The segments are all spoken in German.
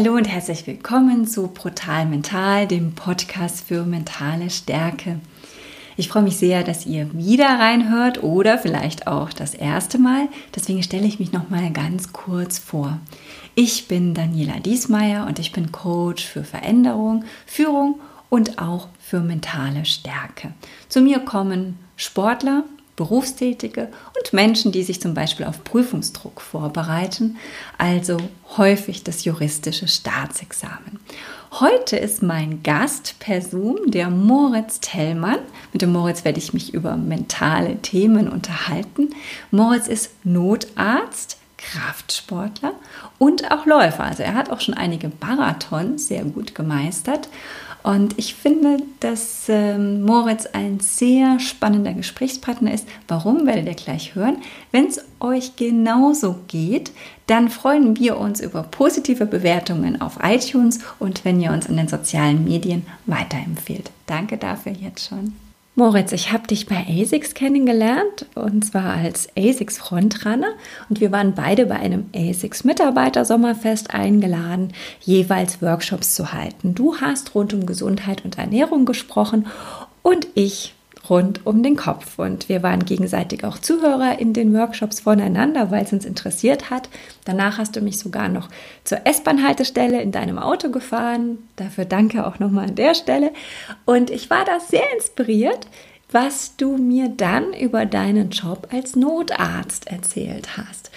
Hallo und herzlich willkommen zu Brutal Mental, dem Podcast für mentale Stärke. Ich freue mich sehr, dass ihr wieder reinhört oder vielleicht auch das erste Mal. Deswegen stelle ich mich noch mal ganz kurz vor. Ich bin Daniela Diesmeier und ich bin Coach für Veränderung, Führung und auch für mentale Stärke. Zu mir kommen Sportler, Berufstätige Menschen, die sich zum Beispiel auf Prüfungsdruck vorbereiten, also häufig das juristische Staatsexamen. Heute ist mein Gast per Zoom der Moritz Tellmann. Mit dem Moritz werde ich mich über mentale Themen unterhalten. Moritz ist Notarzt, Kraftsportler und auch Läufer. Also er hat auch schon einige Marathons sehr gut gemeistert und ich finde, dass ähm, Moritz ein sehr spannender Gesprächspartner ist. Warum werdet ihr gleich hören? Wenn es euch genauso geht, dann freuen wir uns über positive Bewertungen auf iTunes und wenn ihr uns in den sozialen Medien weiterempfehlt. Danke dafür jetzt schon. Moritz, ich habe dich bei ASICS kennengelernt und zwar als ASICS Frontrunner und wir waren beide bei einem ASICS Mitarbeiter Sommerfest eingeladen, jeweils Workshops zu halten. Du hast rund um Gesundheit und Ernährung gesprochen und ich rund um den Kopf. Und wir waren gegenseitig auch Zuhörer in den Workshops voneinander, weil es uns interessiert hat. Danach hast du mich sogar noch zur S-Bahn-Haltestelle in deinem Auto gefahren. Dafür danke auch nochmal an der Stelle. Und ich war da sehr inspiriert, was du mir dann über deinen Job als Notarzt erzählt hast.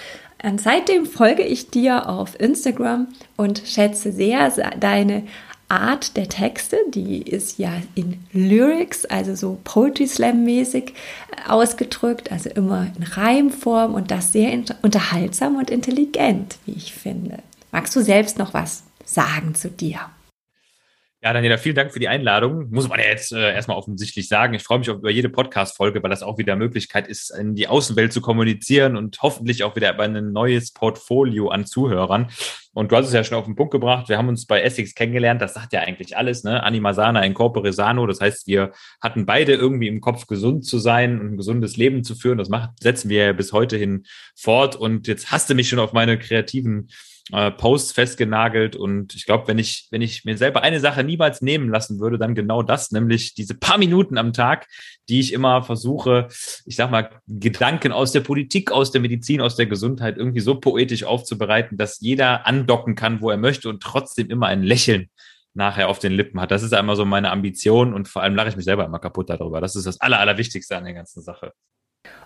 Und seitdem folge ich dir auf Instagram und schätze sehr deine Art der Texte, die ist ja in Lyrics, also so Poetry Slam mäßig äh, ausgedrückt, also immer in Reimform und das sehr unterhaltsam und intelligent, wie ich finde. Magst du selbst noch was sagen zu dir? Ja, Daniela, vielen Dank für die Einladung. Muss man ja jetzt äh, erstmal offensichtlich sagen. Ich freue mich auch über jede Podcast-Folge, weil das auch wieder Möglichkeit ist, in die Außenwelt zu kommunizieren und hoffentlich auch wieder über ein neues Portfolio an Zuhörern. Und du hast es ja schon auf den Punkt gebracht. Wir haben uns bei Essex kennengelernt. Das sagt ja eigentlich alles, ne? Anima sana in corpore sano. Das heißt, wir hatten beide irgendwie im Kopf, gesund zu sein und ein gesundes Leben zu führen. Das macht, setzen wir ja bis heute hin fort. Und jetzt hast du mich schon auf meine kreativen äh, Posts festgenagelt. Und ich glaube, wenn ich, wenn ich mir selber eine Sache niemals nehmen lassen würde, dann genau das, nämlich diese paar Minuten am Tag, die ich immer versuche, ich sag mal, Gedanken aus der Politik, aus der Medizin, aus der Gesundheit irgendwie so poetisch aufzubereiten, dass jeder andocken kann, wo er möchte und trotzdem immer ein Lächeln nachher auf den Lippen hat. Das ist einmal so meine Ambition und vor allem lache ich mich selber immer kaputt darüber. Das ist das Aller, Allerwichtigste an der ganzen Sache.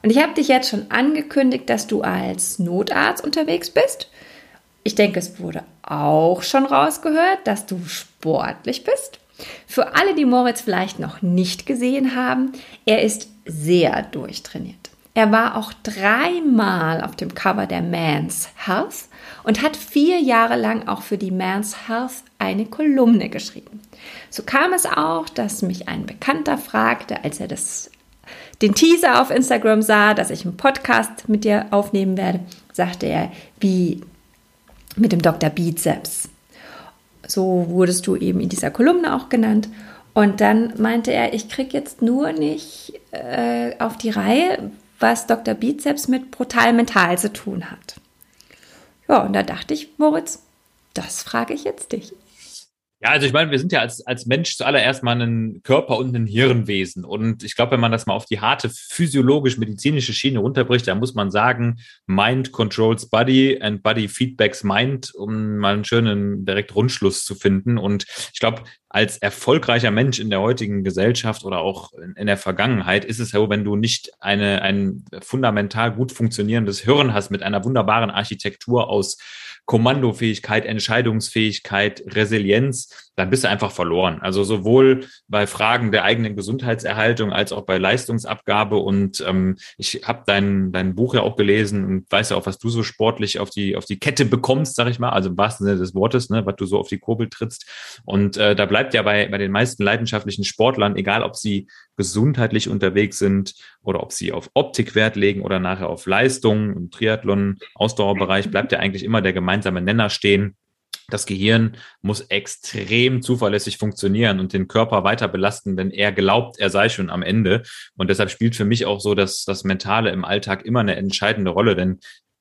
Und ich habe dich jetzt schon angekündigt, dass du als Notarzt unterwegs bist. Ich denke, es wurde auch schon rausgehört, dass du sportlich bist. Für alle, die Moritz vielleicht noch nicht gesehen haben, er ist sehr durchtrainiert. Er war auch dreimal auf dem Cover der Man's Health und hat vier Jahre lang auch für die Man's Health eine Kolumne geschrieben. So kam es auch, dass mich ein Bekannter fragte, als er das, den Teaser auf Instagram sah, dass ich einen Podcast mit dir aufnehmen werde, sagte er, wie mit dem Dr. Bizeps. So wurdest du eben in dieser Kolumne auch genannt. Und dann meinte er, ich kriege jetzt nur nicht äh, auf die Reihe, was Dr. Bizeps mit brutal mental zu tun hat. Ja, und da dachte ich, Moritz, das frage ich jetzt dich. Ja, also ich meine, wir sind ja als, als Mensch zuallererst mal ein Körper und ein Hirnwesen. Und ich glaube, wenn man das mal auf die harte physiologisch-medizinische Schiene runterbricht, dann muss man sagen, Mind controls Body and Body feedbacks Mind, um mal einen schönen direkt Rundschluss zu finden. Und ich glaube, als erfolgreicher Mensch in der heutigen Gesellschaft oder auch in, der Vergangenheit ist es so, wenn du nicht eine, ein fundamental gut funktionierendes Hirn hast mit einer wunderbaren Architektur aus Kommandofähigkeit, Entscheidungsfähigkeit, Resilienz, dann bist du einfach verloren. Also sowohl bei Fragen der eigenen Gesundheitserhaltung als auch bei Leistungsabgabe. Und ähm, ich habe dein, dein Buch ja auch gelesen und weiß ja auch, was du so sportlich auf die, auf die Kette bekommst, sag ich mal, also im wahrsten Sinne des Wortes, ne, was du so auf die Kurbel trittst. Und äh, da bleibt ja bei, bei den meisten leidenschaftlichen Sportlern, egal ob sie gesundheitlich unterwegs sind oder ob sie auf Optik Wert legen oder nachher auf Leistung im Triathlon, Ausdauerbereich, bleibt ja eigentlich immer der gemeinsame Nenner stehen. Das Gehirn muss extrem zuverlässig funktionieren und den Körper weiter belasten, wenn er glaubt, er sei schon am Ende. Und deshalb spielt für mich auch so dass das Mentale im Alltag immer eine entscheidende Rolle. Denn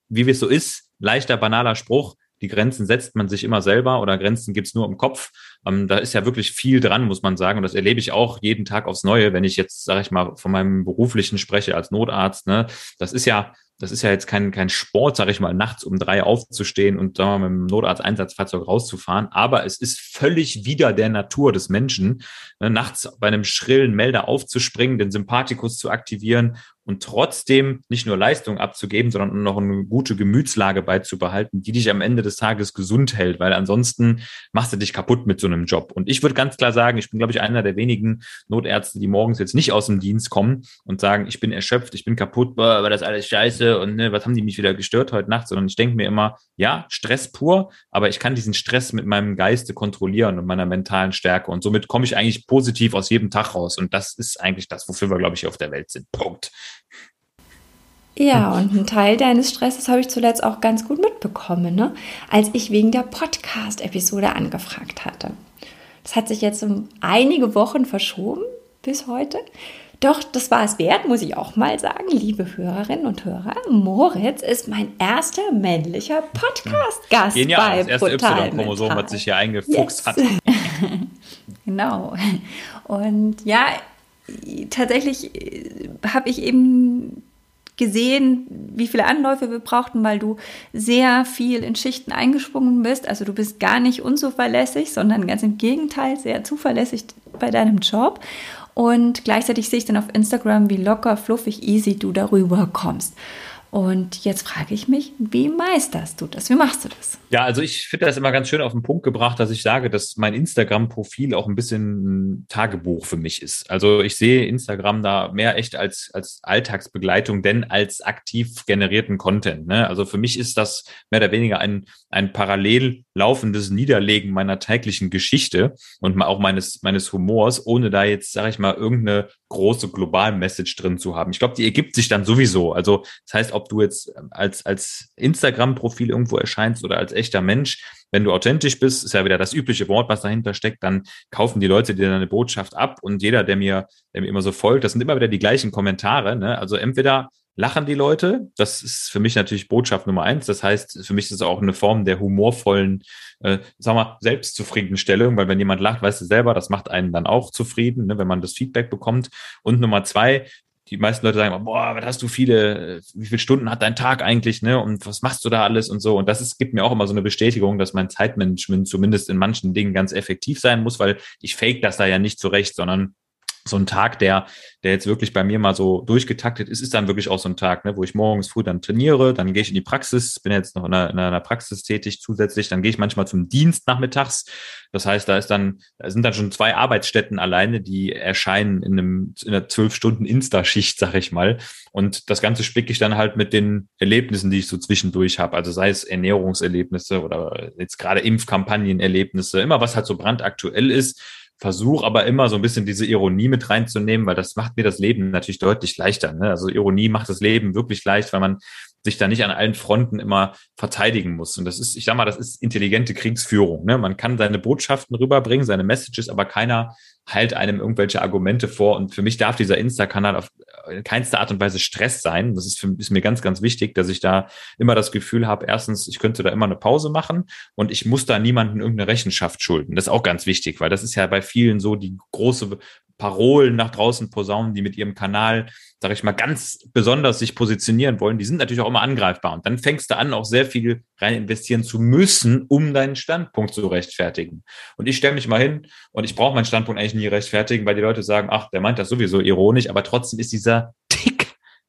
wie es so ist, leichter, banaler Spruch, die Grenzen setzt man sich immer selber oder Grenzen gibt's nur im Kopf. Ähm, da ist ja wirklich viel dran, muss man sagen. Und das erlebe ich auch jeden Tag aufs Neue, wenn ich jetzt, sage ich mal, von meinem beruflichen spreche als Notarzt. Ne? Das ist ja das ist ja jetzt kein, kein Sport, sage ich mal, nachts um drei aufzustehen und sagen wir, mit dem Notarzt-Einsatzfahrzeug rauszufahren. Aber es ist völlig wieder der Natur des Menschen, ne, nachts bei einem schrillen Melder aufzuspringen, den Sympathikus zu aktivieren und trotzdem nicht nur Leistung abzugeben, sondern noch eine gute Gemütslage beizubehalten, die dich am Ende des Tages gesund hält, weil ansonsten machst du dich kaputt mit so einem Job. Und ich würde ganz klar sagen, ich bin, glaube ich, einer der wenigen Notärzte, die morgens jetzt nicht aus dem Dienst kommen und sagen, ich bin erschöpft, ich bin kaputt, boah, war das alles scheiße und ne, was haben die mich wieder gestört heute Nacht, sondern ich denke mir immer, ja, Stress pur, aber ich kann diesen Stress mit meinem Geiste kontrollieren und meiner mentalen Stärke und somit komme ich eigentlich positiv aus jedem Tag raus. Und das ist eigentlich das, wofür wir, glaube ich, auf der Welt sind. Punkt. Ja, und einen Teil deines Stresses habe ich zuletzt auch ganz gut mitbekommen, ne? als ich wegen der Podcast-Episode angefragt hatte. Das hat sich jetzt um einige Wochen verschoben bis heute. Doch das war es wert, muss ich auch mal sagen, liebe Hörerinnen und Hörer. Moritz ist mein erster männlicher Podcast-Gast Genial, bei das erste Y-Chromosom, was sich hier eingefuchst yes. hat. genau. Und ja, tatsächlich äh, habe ich eben gesehen, wie viele Anläufe wir brauchten, weil du sehr viel in Schichten eingesprungen bist. Also du bist gar nicht unzuverlässig, sondern ganz im Gegenteil sehr zuverlässig bei deinem Job. Und gleichzeitig sehe ich dann auf Instagram, wie locker, fluffig, easy du darüber kommst. Und jetzt frage ich mich, wie meisterst du das? Wie machst du das? Ja, also ich finde das immer ganz schön auf den Punkt gebracht, dass ich sage, dass mein Instagram-Profil auch ein bisschen ein Tagebuch für mich ist. Also ich sehe Instagram da mehr echt als, als Alltagsbegleitung, denn als aktiv generierten Content. Ne? Also für mich ist das mehr oder weniger ein, ein parallel laufendes Niederlegen meiner täglichen Geschichte und auch meines, meines Humors, ohne da jetzt, sage ich mal, irgendeine große Global-Message drin zu haben. Ich glaube, die ergibt sich dann sowieso. Also das heißt, ob du jetzt als, als Instagram-Profil irgendwo erscheinst oder als echter Mensch, wenn du authentisch bist, ist ja wieder das übliche Wort, was dahinter steckt, dann kaufen die Leute dir deine Botschaft ab und jeder, der mir, der mir immer so folgt, das sind immer wieder die gleichen Kommentare. Ne? Also entweder lachen die Leute. Das ist für mich natürlich Botschaft Nummer eins. Das heißt, für mich ist es auch eine Form der humorvollen, äh, sag mal, Selbstzufriedenstellung, weil wenn jemand lacht, weißt du selber, das macht einen dann auch zufrieden, ne, wenn man das Feedback bekommt. Und Nummer zwei, die meisten Leute sagen, boah, was hast du viele, wie viele Stunden hat dein Tag eigentlich, ne? Und was machst du da alles und so? Und das ist, gibt mir auch immer so eine Bestätigung, dass mein Zeitmanagement zumindest in manchen Dingen ganz effektiv sein muss, weil ich fake das da ja nicht zurecht, sondern so ein Tag, der, der jetzt wirklich bei mir mal so durchgetaktet ist, ist dann wirklich auch so ein Tag, ne, wo ich morgens früh dann trainiere, dann gehe ich in die Praxis, bin jetzt noch in einer, in einer Praxis tätig zusätzlich, dann gehe ich manchmal zum Dienst nachmittags. Das heißt, da ist dann, da sind dann schon zwei Arbeitsstätten alleine, die erscheinen in einem, in einer zwölf Stunden Insta-Schicht, sag ich mal. Und das Ganze spicke ich dann halt mit den Erlebnissen, die ich so zwischendurch habe. Also sei es Ernährungserlebnisse oder jetzt gerade Impfkampagnenerlebnisse, immer was halt so brandaktuell ist versuche aber immer so ein bisschen diese Ironie mit reinzunehmen, weil das macht mir das Leben natürlich deutlich leichter. Ne? Also Ironie macht das Leben wirklich leicht, weil man sich da nicht an allen Fronten immer verteidigen muss. Und das ist, ich sag mal, das ist intelligente Kriegsführung. Ne? Man kann seine Botschaften rüberbringen, seine Messages, aber keiner halt einem irgendwelche Argumente vor. Und für mich darf dieser Insta-Kanal auf keinster Art und Weise Stress sein. Das ist, für, ist mir ganz, ganz wichtig, dass ich da immer das Gefühl habe, erstens, ich könnte da immer eine Pause machen und ich muss da niemanden irgendeine Rechenschaft schulden. Das ist auch ganz wichtig, weil das ist ja bei vielen so die große Parolen nach draußen posaunen, die mit ihrem Kanal, sage ich mal, ganz besonders sich positionieren wollen, die sind natürlich auch immer angreifbar. Und dann fängst du an, auch sehr viel rein investieren zu müssen, um deinen Standpunkt zu rechtfertigen. Und ich stelle mich mal hin und ich brauche meinen Standpunkt eigentlich nie rechtfertigen, weil die Leute sagen, ach, der meint das sowieso ironisch, aber trotzdem ist dieser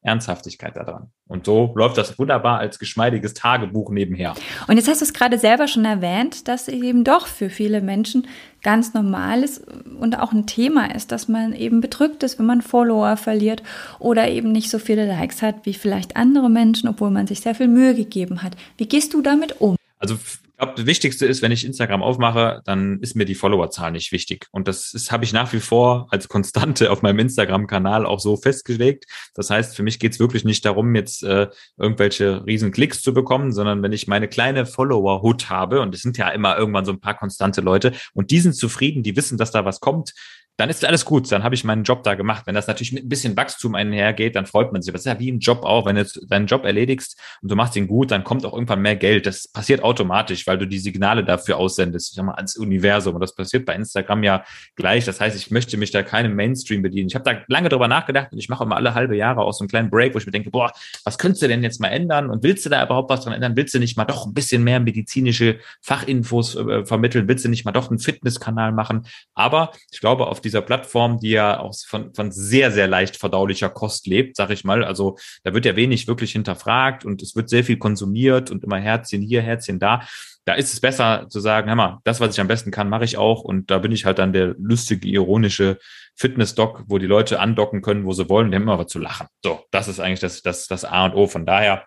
Ernsthaftigkeit daran. Und so läuft das wunderbar als geschmeidiges Tagebuch nebenher. Und jetzt hast du es gerade selber schon erwähnt, dass eben doch für viele Menschen ganz normal ist und auch ein Thema ist, dass man eben bedrückt ist, wenn man Follower verliert oder eben nicht so viele Likes hat wie vielleicht andere Menschen, obwohl man sich sehr viel Mühe gegeben hat. Wie gehst du damit um? Also ich glaube, das Wichtigste ist, wenn ich Instagram aufmache, dann ist mir die Followerzahl nicht wichtig. Und das habe ich nach wie vor als Konstante auf meinem Instagram-Kanal auch so festgelegt. Das heißt, für mich geht es wirklich nicht darum, jetzt äh, irgendwelche riesen Klicks zu bekommen, sondern wenn ich meine kleine Follower-Hood habe, und es sind ja immer irgendwann so ein paar konstante Leute, und die sind zufrieden, die wissen, dass da was kommt, dann ist alles gut, dann habe ich meinen Job da gemacht. Wenn das natürlich mit ein bisschen Wachstum einhergeht, dann freut man sich. Das ist ja wie ein Job auch. Wenn du deinen Job erledigst und du machst ihn gut, dann kommt auch irgendwann mehr Geld. Das passiert automatisch, weil du die Signale dafür aussendest, ich sag mal, ans Universum. Und das passiert bei Instagram ja gleich. Das heißt, ich möchte mich da keinem Mainstream bedienen. Ich habe da lange drüber nachgedacht und ich mache immer alle halbe Jahre auch so einen kleinen Break, wo ich mir denke, boah, was könntest du denn jetzt mal ändern? Und willst du da überhaupt was dran ändern? Willst du nicht mal doch ein bisschen mehr medizinische Fachinfos äh, vermitteln? Willst du nicht mal doch einen Fitnesskanal machen? Aber ich glaube, auf dieser Plattform, die ja auch von, von sehr, sehr leicht verdaulicher Kost lebt, sag ich mal. Also da wird ja wenig wirklich hinterfragt und es wird sehr viel konsumiert und immer Herzchen hier, Herzchen da. Da ist es besser zu sagen, hör mal, das, was ich am besten kann, mache ich auch. Und da bin ich halt dann der lustige, ironische Fitness-Doc, wo die Leute andocken können, wo sie wollen, die haben immer was zu lachen. So, das ist eigentlich das, das, das A und O. Von daher,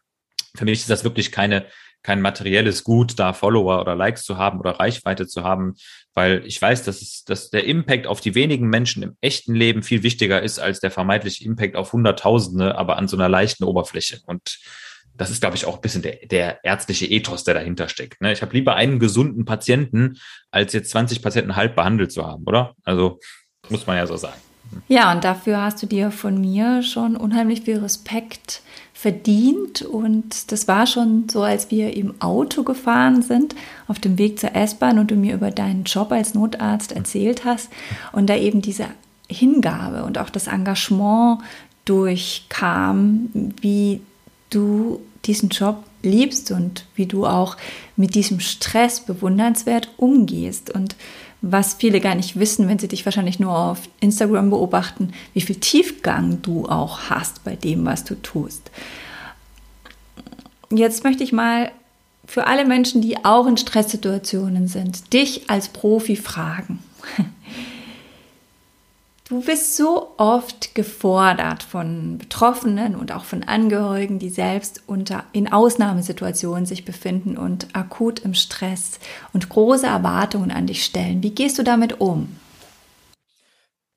für mich ist das wirklich keine kein materielles Gut, da Follower oder Likes zu haben oder Reichweite zu haben, weil ich weiß, dass, es, dass der Impact auf die wenigen Menschen im echten Leben viel wichtiger ist als der vermeintliche Impact auf Hunderttausende, aber an so einer leichten Oberfläche. Und das ist, glaube ich, auch ein bisschen der, der ärztliche Ethos, der dahinter steckt. Ne? Ich habe lieber einen gesunden Patienten, als jetzt 20 Patienten halb behandelt zu haben, oder? Also muss man ja so sagen. Ja, und dafür hast du dir von mir schon unheimlich viel Respekt verdient. Und das war schon so, als wir im Auto gefahren sind, auf dem Weg zur S-Bahn und du mir über deinen Job als Notarzt erzählt hast. Und da eben diese Hingabe und auch das Engagement durchkam, wie du diesen Job liebst und wie du auch mit diesem Stress bewundernswert umgehst. Und was viele gar nicht wissen, wenn sie dich wahrscheinlich nur auf Instagram beobachten, wie viel Tiefgang du auch hast bei dem, was du tust. Jetzt möchte ich mal für alle Menschen, die auch in Stresssituationen sind, dich als Profi fragen. Du bist so oft gefordert von Betroffenen und auch von Angehörigen, die selbst unter, in Ausnahmesituationen sich befinden und akut im Stress und große Erwartungen an dich stellen. Wie gehst du damit um?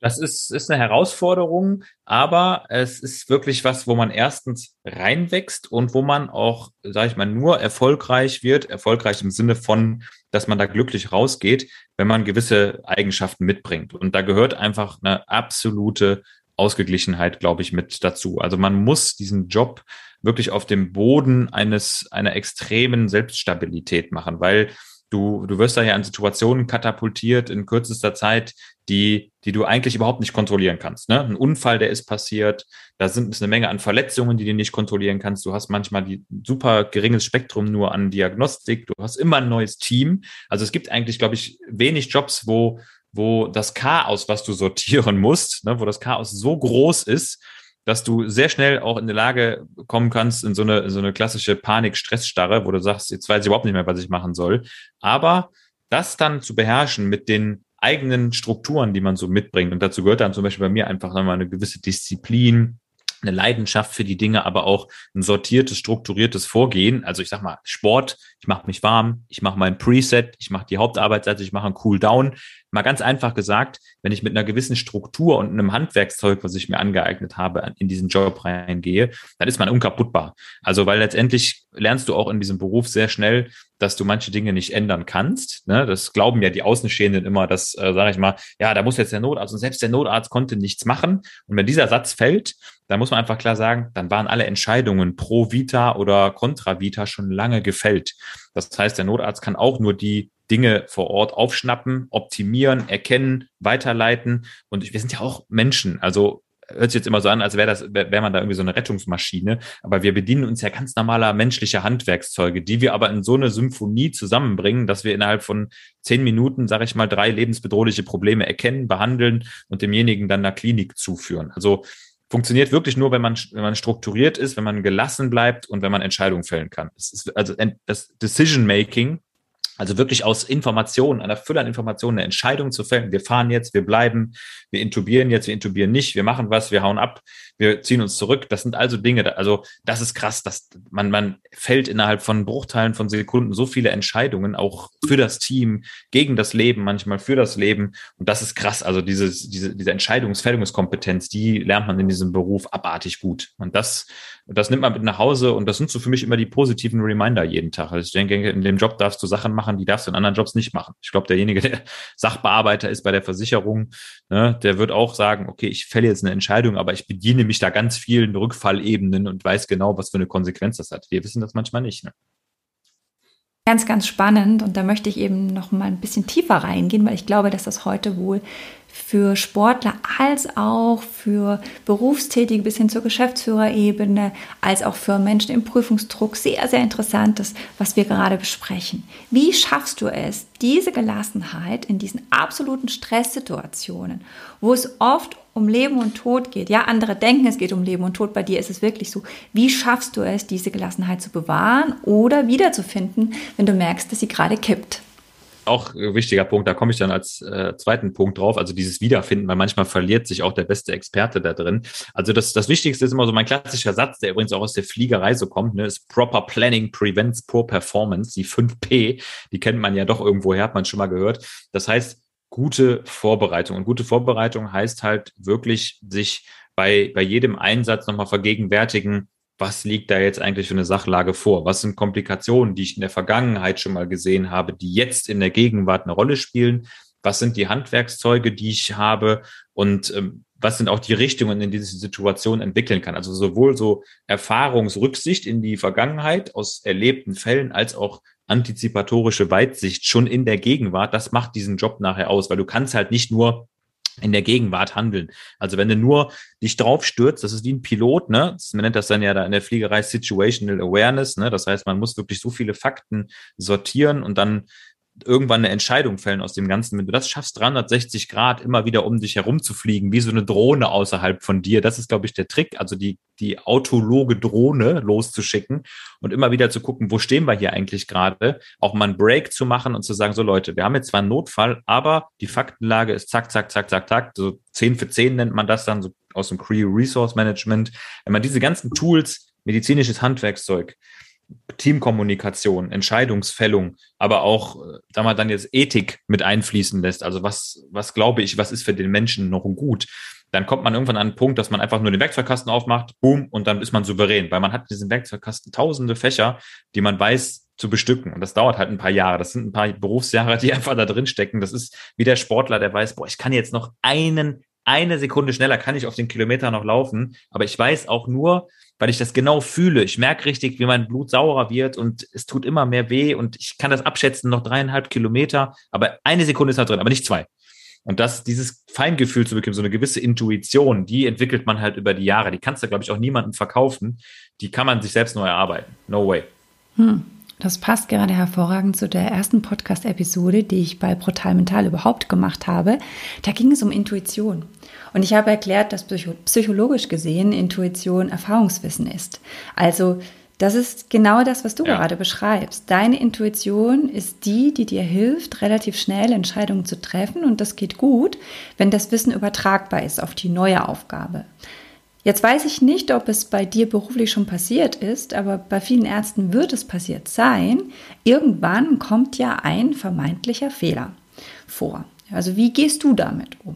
Das ist, ist eine Herausforderung, aber es ist wirklich was, wo man erstens reinwächst und wo man auch, sage ich mal, nur erfolgreich wird, erfolgreich im Sinne von, dass man da glücklich rausgeht, wenn man gewisse Eigenschaften mitbringt. Und da gehört einfach eine absolute Ausgeglichenheit, glaube ich, mit dazu. Also man muss diesen Job wirklich auf dem Boden eines einer extremen Selbststabilität machen, weil du, du wirst da ja in Situationen katapultiert in kürzester Zeit, die, die du eigentlich überhaupt nicht kontrollieren kannst. Ne? Ein Unfall, der ist passiert, da sind ist eine Menge an Verletzungen, die du nicht kontrollieren kannst. Du hast manchmal die super geringes Spektrum nur an Diagnostik. Du hast immer ein neues Team. Also es gibt eigentlich, glaube ich, wenig Jobs, wo, wo das Chaos, was du sortieren musst, ne, wo das Chaos so groß ist, dass du sehr schnell auch in die Lage kommen kannst, in so eine, in so eine klassische Panik-Stressstarre, wo du sagst, jetzt weiß ich überhaupt nicht mehr, was ich machen soll. Aber das dann zu beherrschen mit den eigenen Strukturen, die man so mitbringt. Und dazu gehört dann zum Beispiel bei mir einfach nochmal eine gewisse Disziplin, eine Leidenschaft für die Dinge, aber auch ein sortiertes, strukturiertes Vorgehen. Also ich sag mal, Sport, ich mache mich warm, ich mache mein Preset, ich mache die Hauptarbeitsseite, ich mache einen Cooldown. Mal ganz einfach gesagt, wenn ich mit einer gewissen Struktur und einem Handwerkszeug, was ich mir angeeignet habe, in diesen Job reingehe, dann ist man unkaputtbar. Also weil letztendlich lernst du auch in diesem Beruf sehr schnell, dass du manche Dinge nicht ändern kannst. Ne? Das glauben ja die Außenstehenden immer, dass, äh, sage ich mal, ja, da muss jetzt der Notarzt und selbst der Notarzt konnte nichts machen. Und wenn dieser Satz fällt, dann muss man einfach klar sagen, dann waren alle Entscheidungen pro Vita oder contra Vita schon lange gefällt. Das heißt, der Notarzt kann auch nur die Dinge vor Ort aufschnappen, optimieren, erkennen, weiterleiten. Und wir sind ja auch Menschen. Also hört sich jetzt immer so an, als wäre das, wäre man da irgendwie so eine Rettungsmaschine. Aber wir bedienen uns ja ganz normaler menschlicher Handwerkszeuge, die wir aber in so eine Symphonie zusammenbringen, dass wir innerhalb von zehn Minuten, sage ich mal, drei lebensbedrohliche Probleme erkennen, behandeln und demjenigen dann einer Klinik zuführen. Also funktioniert wirklich nur, wenn man, wenn man strukturiert ist, wenn man gelassen bleibt und wenn man Entscheidungen fällen kann. Also das Decision Making also wirklich aus Informationen, einer Fülle an Informationen eine Entscheidung zu fällen. Wir fahren jetzt, wir bleiben, wir intubieren jetzt, wir intubieren nicht, wir machen was, wir hauen ab, wir ziehen uns zurück. Das sind also Dinge, also das ist krass, dass man, man fällt innerhalb von Bruchteilen von Sekunden so viele Entscheidungen, auch für das Team, gegen das Leben, manchmal für das Leben. Und das ist krass. Also dieses, diese, diese Entscheidungsfällungskompetenz, die lernt man in diesem Beruf abartig gut. Und das, das nimmt man mit nach Hause und das sind so für mich immer die positiven Reminder jeden Tag. Also ich denke, in dem Job darfst du Sachen machen, die darfst du in anderen Jobs nicht machen. Ich glaube, derjenige, der Sachbearbeiter ist bei der Versicherung, ne, der wird auch sagen, okay, ich fälle jetzt eine Entscheidung, aber ich bediene mich da ganz vielen Rückfallebenen und weiß genau, was für eine Konsequenz das hat. Wir wissen das manchmal nicht. Ne? Ganz, ganz spannend und da möchte ich eben noch mal ein bisschen tiefer reingehen, weil ich glaube, dass das heute wohl für Sportler als auch für Berufstätige bis hin zur Geschäftsführerebene, als auch für Menschen im Prüfungsdruck sehr, sehr interessant ist, was wir gerade besprechen. Wie schaffst du es, diese Gelassenheit in diesen absoluten Stresssituationen, wo es oft um Leben und Tod geht, ja, andere denken, es geht um Leben und Tod, bei dir ist es wirklich so. Wie schaffst du es, diese Gelassenheit zu bewahren oder wiederzufinden, wenn du merkst, dass sie gerade kippt? Auch ein wichtiger Punkt, da komme ich dann als äh, zweiten Punkt drauf, also dieses Wiederfinden, weil manchmal verliert sich auch der beste Experte da drin. Also das, das Wichtigste ist immer so mein klassischer Satz, der übrigens auch aus der Fliegerei so kommt, ne, ist Proper Planning Prevents Poor Performance, die 5P, die kennt man ja doch irgendwo her, hat man schon mal gehört. Das heißt, gute Vorbereitung. Und gute Vorbereitung heißt halt wirklich sich bei, bei jedem Einsatz nochmal vergegenwärtigen, was liegt da jetzt eigentlich für eine Sachlage vor? Was sind Komplikationen, die ich in der Vergangenheit schon mal gesehen habe, die jetzt in der Gegenwart eine Rolle spielen? Was sind die Handwerkszeuge, die ich habe? Und ähm, was sind auch die Richtungen, in die diese Situation entwickeln kann? Also sowohl so Erfahrungsrücksicht in die Vergangenheit aus erlebten Fällen als auch antizipatorische Weitsicht schon in der Gegenwart. Das macht diesen Job nachher aus, weil du kannst halt nicht nur in der Gegenwart handeln. Also wenn du nur dich drauf stürzt, das ist wie ein Pilot, ne? Man nennt das dann ja da in der Fliegerei Situational Awareness, ne? Das heißt, man muss wirklich so viele Fakten sortieren und dann irgendwann eine Entscheidung fällen aus dem Ganzen. Wenn du das schaffst, 360 Grad immer wieder um dich herum zu fliegen, wie so eine Drohne außerhalb von dir, das ist, glaube ich, der Trick. Also die, die autologe Drohne loszuschicken und immer wieder zu gucken, wo stehen wir hier eigentlich gerade, auch mal einen Break zu machen und zu sagen, so Leute, wir haben jetzt zwar einen Notfall, aber die Faktenlage ist zack, zack, zack, zack, zack, so 10 für 10 nennt man das dann so aus dem Creo Resource Management. Wenn man diese ganzen Tools, medizinisches Handwerkszeug, Teamkommunikation, Entscheidungsfällung, aber auch, äh, sagen wir dann jetzt Ethik mit einfließen lässt. Also was, was glaube ich, was ist für den Menschen noch gut? Dann kommt man irgendwann an einen Punkt, dass man einfach nur den Werkzeugkasten aufmacht, boom, und dann ist man souverän, weil man hat diesen Werkzeugkasten tausende Fächer, die man weiß zu bestücken. Und das dauert halt ein paar Jahre. Das sind ein paar Berufsjahre, die einfach da drin stecken. Das ist wie der Sportler, der weiß, boah, ich kann jetzt noch einen, eine Sekunde schneller kann ich auf den Kilometer noch laufen. Aber ich weiß auch nur, weil ich das genau fühle. Ich merke richtig, wie mein Blut saurer wird und es tut immer mehr weh und ich kann das abschätzen, noch dreieinhalb Kilometer, aber eine Sekunde ist da drin, aber nicht zwei. Und das, dieses Feingefühl zu bekommen, so eine gewisse Intuition, die entwickelt man halt über die Jahre. Die kannst du, glaube ich, auch niemandem verkaufen. Die kann man sich selbst neu erarbeiten. No way. Hm. Das passt gerade hervorragend zu der ersten Podcast-Episode, die ich bei Brutal Mental überhaupt gemacht habe. Da ging es um Intuition. Und ich habe erklärt, dass psychologisch gesehen Intuition Erfahrungswissen ist. Also das ist genau das, was du ja. gerade beschreibst. Deine Intuition ist die, die dir hilft, relativ schnell Entscheidungen zu treffen. Und das geht gut, wenn das Wissen übertragbar ist auf die neue Aufgabe. Jetzt weiß ich nicht, ob es bei dir beruflich schon passiert ist, aber bei vielen Ärzten wird es passiert sein. Irgendwann kommt ja ein vermeintlicher Fehler vor. Also wie gehst du damit um?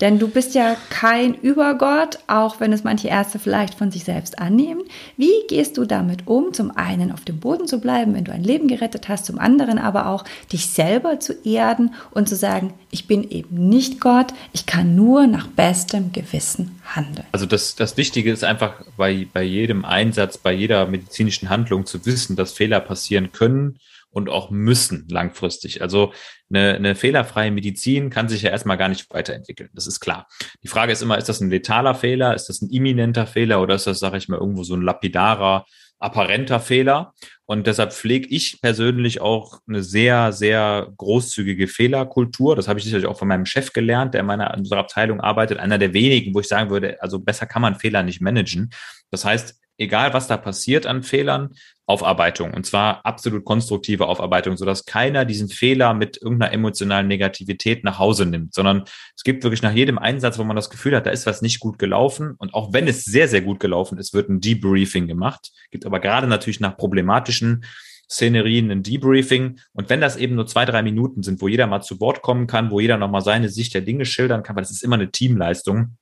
Denn du bist ja kein Übergott, auch wenn es manche Ärzte vielleicht von sich selbst annehmen. Wie gehst du damit um, zum einen auf dem Boden zu bleiben, wenn du ein Leben gerettet hast, zum anderen aber auch dich selber zu erden und zu sagen, ich bin eben nicht Gott, ich kann nur nach bestem Gewissen handeln. Also das, das Wichtige ist einfach bei, bei jedem Einsatz, bei jeder medizinischen Handlung zu wissen, dass Fehler passieren können und auch müssen langfristig. Also eine, eine fehlerfreie Medizin kann sich ja erstmal gar nicht weiterentwickeln. Das ist klar. Die Frage ist immer, ist das ein letaler Fehler? Ist das ein imminenter Fehler oder ist das, sage ich mal, irgendwo so ein lapidarer, apparenter Fehler? Und deshalb pflege ich persönlich auch eine sehr, sehr großzügige Fehlerkultur. Das habe ich sicherlich auch von meinem Chef gelernt, der in meiner in unserer Abteilung arbeitet. Einer der wenigen, wo ich sagen würde, also besser kann man Fehler nicht managen. Das heißt, egal was da passiert an Fehlern, Aufarbeitung. Und zwar absolut konstruktive Aufarbeitung, sodass keiner diesen Fehler mit irgendeiner emotionalen Negativität nach Hause nimmt, sondern es gibt wirklich nach jedem Einsatz, wo man das Gefühl hat, da ist was nicht gut gelaufen. Und auch wenn es sehr, sehr gut gelaufen ist, wird ein Debriefing gemacht. Gibt aber gerade natürlich nach problematischen Szenerien ein Debriefing. Und wenn das eben nur zwei, drei Minuten sind, wo jeder mal zu Wort kommen kann, wo jeder nochmal seine Sicht der Dinge schildern kann, weil das ist immer eine Teamleistung,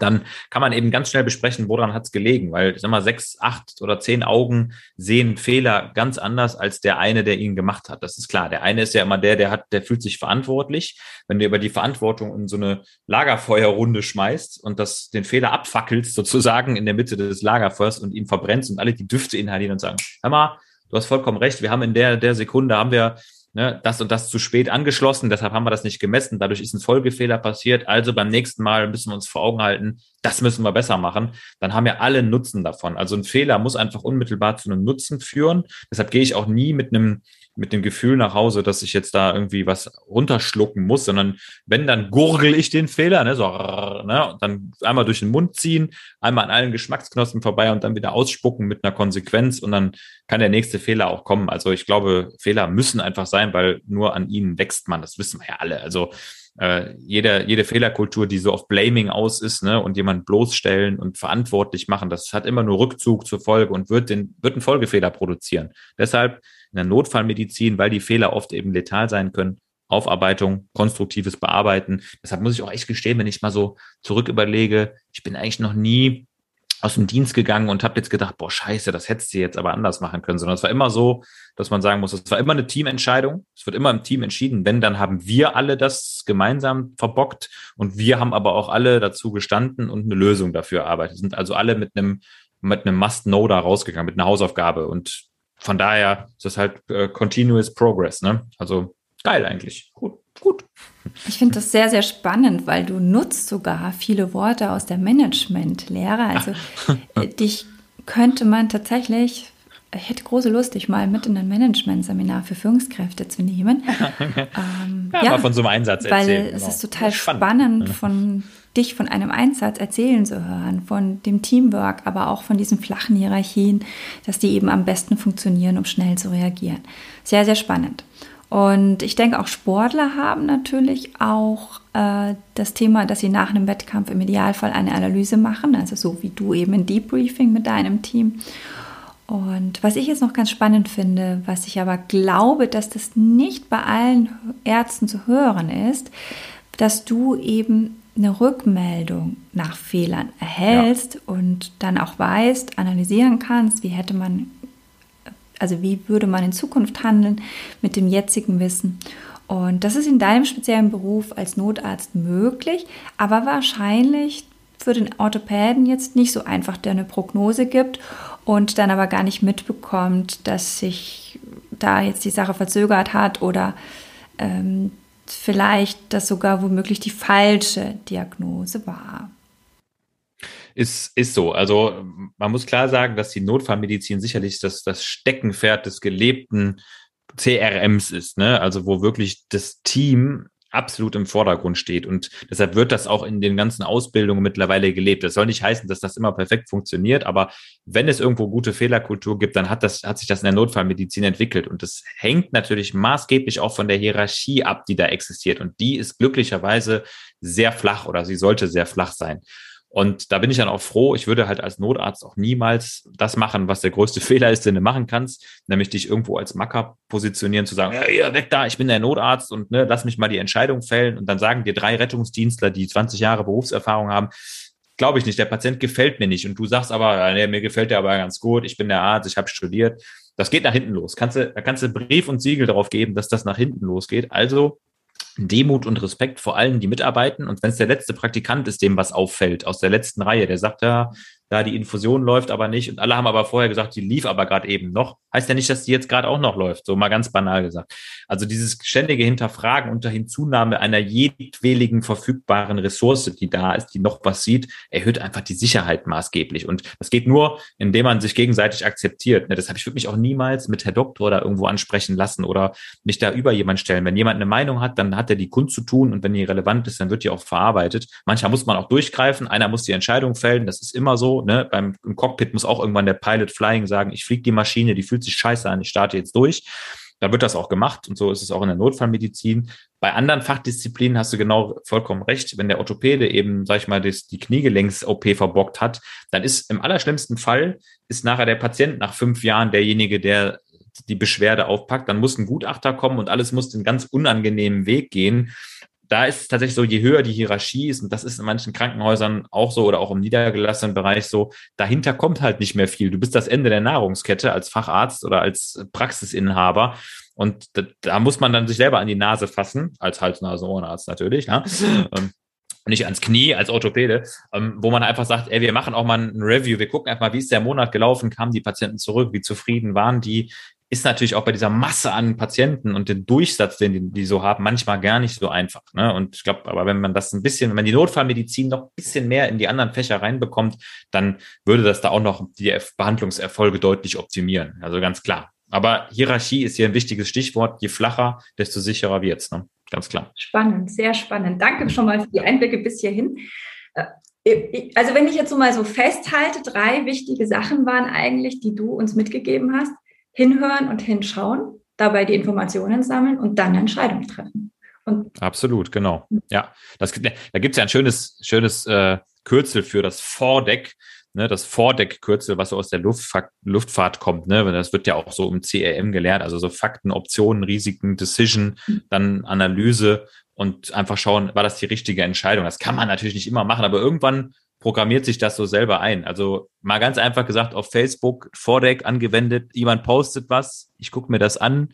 dann kann man eben ganz schnell besprechen, woran hat es gelegen, weil ich sag mal, sechs, acht oder zehn Augen sehen Fehler ganz anders als der eine, der ihn gemacht hat. Das ist klar. Der eine ist ja immer der, der hat, der fühlt sich verantwortlich. Wenn du über die Verantwortung in so eine Lagerfeuerrunde schmeißt und das den Fehler abfackelst sozusagen in der Mitte des Lagerfeuers und ihn verbrennst und alle die Düfte inhalieren und sagen, hör mal, du hast vollkommen recht, wir haben in der, der Sekunde haben wir ne, das und das zu spät angeschlossen, deshalb haben wir das nicht gemessen, dadurch ist ein Folgefehler passiert, also beim nächsten Mal müssen wir uns vor Augen halten, das müssen wir besser machen, dann haben wir alle Nutzen davon. Also ein Fehler muss einfach unmittelbar zu einem Nutzen führen, deshalb gehe ich auch nie mit einem mit dem Gefühl nach Hause, dass ich jetzt da irgendwie was runterschlucken muss, sondern wenn, dann gurgel ich den Fehler, ne, so, ne, dann einmal durch den Mund ziehen, einmal an allen Geschmacksknospen vorbei und dann wieder ausspucken mit einer Konsequenz und dann kann der nächste Fehler auch kommen. Also ich glaube, Fehler müssen einfach sein, weil nur an ihnen wächst man. Das wissen wir ja alle. Also äh, jede, jede Fehlerkultur, die so auf Blaming aus ist, ne, und jemand bloßstellen und verantwortlich machen, das hat immer nur Rückzug zur Folge und wird den, wird einen Folgefehler produzieren. Deshalb in der Notfallmedizin, weil die Fehler oft eben letal sein können, Aufarbeitung, konstruktives Bearbeiten. Deshalb muss ich auch echt gestehen, wenn ich mal so zurück überlege, ich bin eigentlich noch nie aus dem Dienst gegangen und habe jetzt gedacht, boah, scheiße, das hättest du jetzt aber anders machen können, sondern es war immer so, dass man sagen muss, es war immer eine Teamentscheidung. Es wird immer im Team entschieden. Wenn, dann haben wir alle das gemeinsam verbockt und wir haben aber auch alle dazu gestanden und eine Lösung dafür erarbeitet. Sind also alle mit einem mit einem Must-Know da rausgegangen, mit einer Hausaufgabe und von daher ist das halt äh, Continuous Progress, ne? Also geil eigentlich. Gut, gut. Ich finde das sehr, sehr spannend, weil du nutzt sogar viele Worte aus der Managementlehre. Also äh, dich könnte man tatsächlich, ich hätte große Lust, dich mal mit in ein Management-Seminar für Führungskräfte zu nehmen. ähm, ja, ja, mal von so einem Einsatz erzählen. Weil genau. es ist total spannend, spannend von dich von einem Einsatz erzählen zu hören, von dem Teamwork, aber auch von diesen flachen Hierarchien, dass die eben am besten funktionieren, um schnell zu reagieren. Sehr, sehr spannend. Und ich denke, auch Sportler haben natürlich auch äh, das Thema, dass sie nach einem Wettkampf im Idealfall eine Analyse machen, also so wie du eben ein Debriefing mit deinem Team. Und was ich jetzt noch ganz spannend finde, was ich aber glaube, dass das nicht bei allen Ärzten zu hören ist, dass du eben eine Rückmeldung nach Fehlern erhältst ja. und dann auch weißt, analysieren kannst, wie hätte man also wie würde man in Zukunft handeln mit dem jetzigen Wissen. Und das ist in deinem speziellen Beruf als Notarzt möglich, aber wahrscheinlich für den Orthopäden jetzt nicht so einfach, der eine Prognose gibt und dann aber gar nicht mitbekommt, dass sich da jetzt die Sache verzögert hat oder ähm, vielleicht das sogar womöglich die falsche Diagnose war. Ist, ist so. Also man muss klar sagen, dass die Notfallmedizin sicherlich das, das Steckenpferd des gelebten CRMs ist, ne? Also wo wirklich das Team absolut im Vordergrund steht. Und deshalb wird das auch in den ganzen Ausbildungen mittlerweile gelebt. Das soll nicht heißen, dass das immer perfekt funktioniert, aber wenn es irgendwo gute Fehlerkultur gibt, dann hat das, hat sich das in der Notfallmedizin entwickelt. Und das hängt natürlich maßgeblich auch von der Hierarchie ab, die da existiert. Und die ist glücklicherweise sehr flach oder sie sollte sehr flach sein. Und da bin ich dann auch froh. Ich würde halt als Notarzt auch niemals das machen, was der größte Fehler ist, den du machen kannst, nämlich dich irgendwo als Macker positionieren, zu sagen, ja, ja, weg da, ich bin der Notarzt und ne, lass mich mal die Entscheidung fällen. Und dann sagen dir drei Rettungsdienstler, die 20 Jahre Berufserfahrung haben, glaube ich nicht, der Patient gefällt mir nicht. Und du sagst aber, nee, mir gefällt der aber ganz gut, ich bin der Arzt, ich habe studiert. Das geht nach hinten los. Kannst du, da kannst du Brief und Siegel darauf geben, dass das nach hinten losgeht. Also Demut und Respekt vor allen, die mitarbeiten. Und wenn es der letzte Praktikant ist, dem was auffällt aus der letzten Reihe, der sagt ja, da die Infusion läuft aber nicht und alle haben aber vorher gesagt, die lief aber gerade eben noch, heißt ja nicht, dass die jetzt gerade auch noch läuft, so mal ganz banal gesagt. Also dieses ständige Hinterfragen unter Hinzunahme einer jedwedigen verfügbaren Ressource, die da ist, die noch was sieht, erhöht einfach die Sicherheit maßgeblich. Und das geht nur, indem man sich gegenseitig akzeptiert. Ne, deshalb, ich würde mich auch niemals mit Herr Doktor da irgendwo ansprechen lassen oder mich da über jemand stellen. Wenn jemand eine Meinung hat, dann hat er die Kunst zu tun und wenn die relevant ist, dann wird die auch verarbeitet. Manchmal muss man auch durchgreifen, einer muss die Entscheidung fällen, das ist immer so ne? Beim im Cockpit muss auch irgendwann der Pilot Flying sagen, ich fliege die Maschine, die fühlt sich scheiße an, ich starte jetzt durch. Da wird das auch gemacht und so ist es auch in der Notfallmedizin. Bei anderen Fachdisziplinen hast du genau vollkommen recht. Wenn der Orthopäde eben, sag ich mal, das, die Kniegelenks-OP verbockt hat, dann ist im allerschlimmsten Fall ist nachher der Patient nach fünf Jahren derjenige, der die Beschwerde aufpackt. Dann muss ein Gutachter kommen und alles muss den ganz unangenehmen Weg gehen da ist es tatsächlich so, je höher die Hierarchie ist, und das ist in manchen Krankenhäusern auch so oder auch im niedergelassenen Bereich so, dahinter kommt halt nicht mehr viel. Du bist das Ende der Nahrungskette als Facharzt oder als Praxisinhaber. Und da, da muss man dann sich selber an die Nase fassen, als Hals-Nasen-Ohrenarzt natürlich. Ja? Ähm, nicht ans Knie als Orthopäde, ähm, wo man einfach sagt, ey, wir machen auch mal ein Review, wir gucken einfach mal, wie ist der Monat gelaufen, kamen die Patienten zurück, wie zufrieden waren die, ist natürlich auch bei dieser Masse an Patienten und den Durchsatz, den die, die so haben, manchmal gar nicht so einfach. Ne? Und ich glaube, aber wenn man das ein bisschen, wenn man die Notfallmedizin noch ein bisschen mehr in die anderen Fächer reinbekommt, dann würde das da auch noch die Behandlungserfolge deutlich optimieren. Also ganz klar. Aber Hierarchie ist hier ein wichtiges Stichwort. Je flacher, desto sicherer wird's. Ne? Ganz klar. Spannend, sehr spannend. Danke schon mal für die Einblicke bis hierhin. Äh, also wenn ich jetzt so mal so festhalte, drei wichtige Sachen waren eigentlich, die du uns mitgegeben hast hinhören und hinschauen, dabei die Informationen sammeln und dann Entscheidungen treffen. Und Absolut, genau. Ja, das, da gibt es ja ein schönes, schönes äh, Kürzel für das Vordeck, ne, das Vordeck-Kürzel, was so aus der Luftfahrt, Luftfahrt kommt. Ne? Das wird ja auch so im CRM gelehrt, also so Fakten, Optionen, Risiken, Decision, dann Analyse und einfach schauen, war das die richtige Entscheidung. Das kann man natürlich nicht immer machen, aber irgendwann programmiert sich das so selber ein. Also mal ganz einfach gesagt, auf Facebook, Vordeck angewendet, jemand postet was, ich gucke mir das an,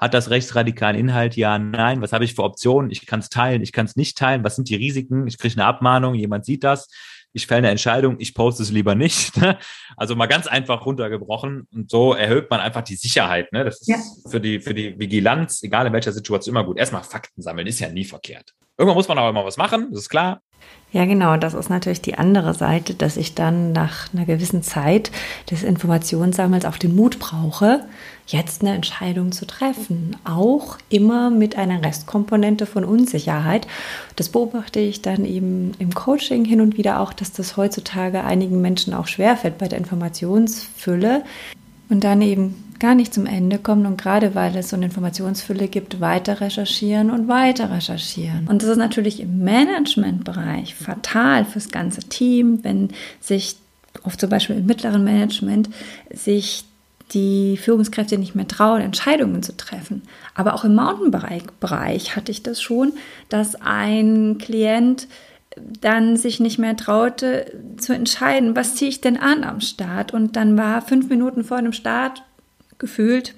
hat das rechtsradikalen Inhalt? Ja, nein. Was habe ich für Optionen? Ich kann es teilen, ich kann es nicht teilen. Was sind die Risiken? Ich kriege eine Abmahnung, jemand sieht das. Ich fälle eine Entscheidung, ich poste es lieber nicht. Also mal ganz einfach runtergebrochen und so erhöht man einfach die Sicherheit. Ne? Das ist ja. für, die, für die Vigilanz, egal in welcher Situation, immer gut. Erstmal Fakten sammeln, ist ja nie verkehrt. Irgendwann muss man aber immer was machen, das ist klar. Ja, genau. Das ist natürlich die andere Seite, dass ich dann nach einer gewissen Zeit des Informationssammels auch den Mut brauche, jetzt eine Entscheidung zu treffen. Auch immer mit einer Restkomponente von Unsicherheit. Das beobachte ich dann eben im Coaching hin und wieder auch, dass das heutzutage einigen Menschen auch schwerfällt bei der Informationsfülle. Und dann eben gar nicht zum Ende kommen und gerade weil es so eine Informationsfülle gibt, weiter recherchieren und weiter recherchieren. Und das ist natürlich im Managementbereich fatal fürs ganze Team, wenn sich oft zum Beispiel im mittleren Management sich die Führungskräfte nicht mehr trauen, Entscheidungen zu treffen. Aber auch im Mountainbike-Bereich hatte ich das schon, dass ein Klient dann sich nicht mehr traute zu entscheiden, was ziehe ich denn an am Start. Und dann war fünf Minuten vor dem Start gefühlt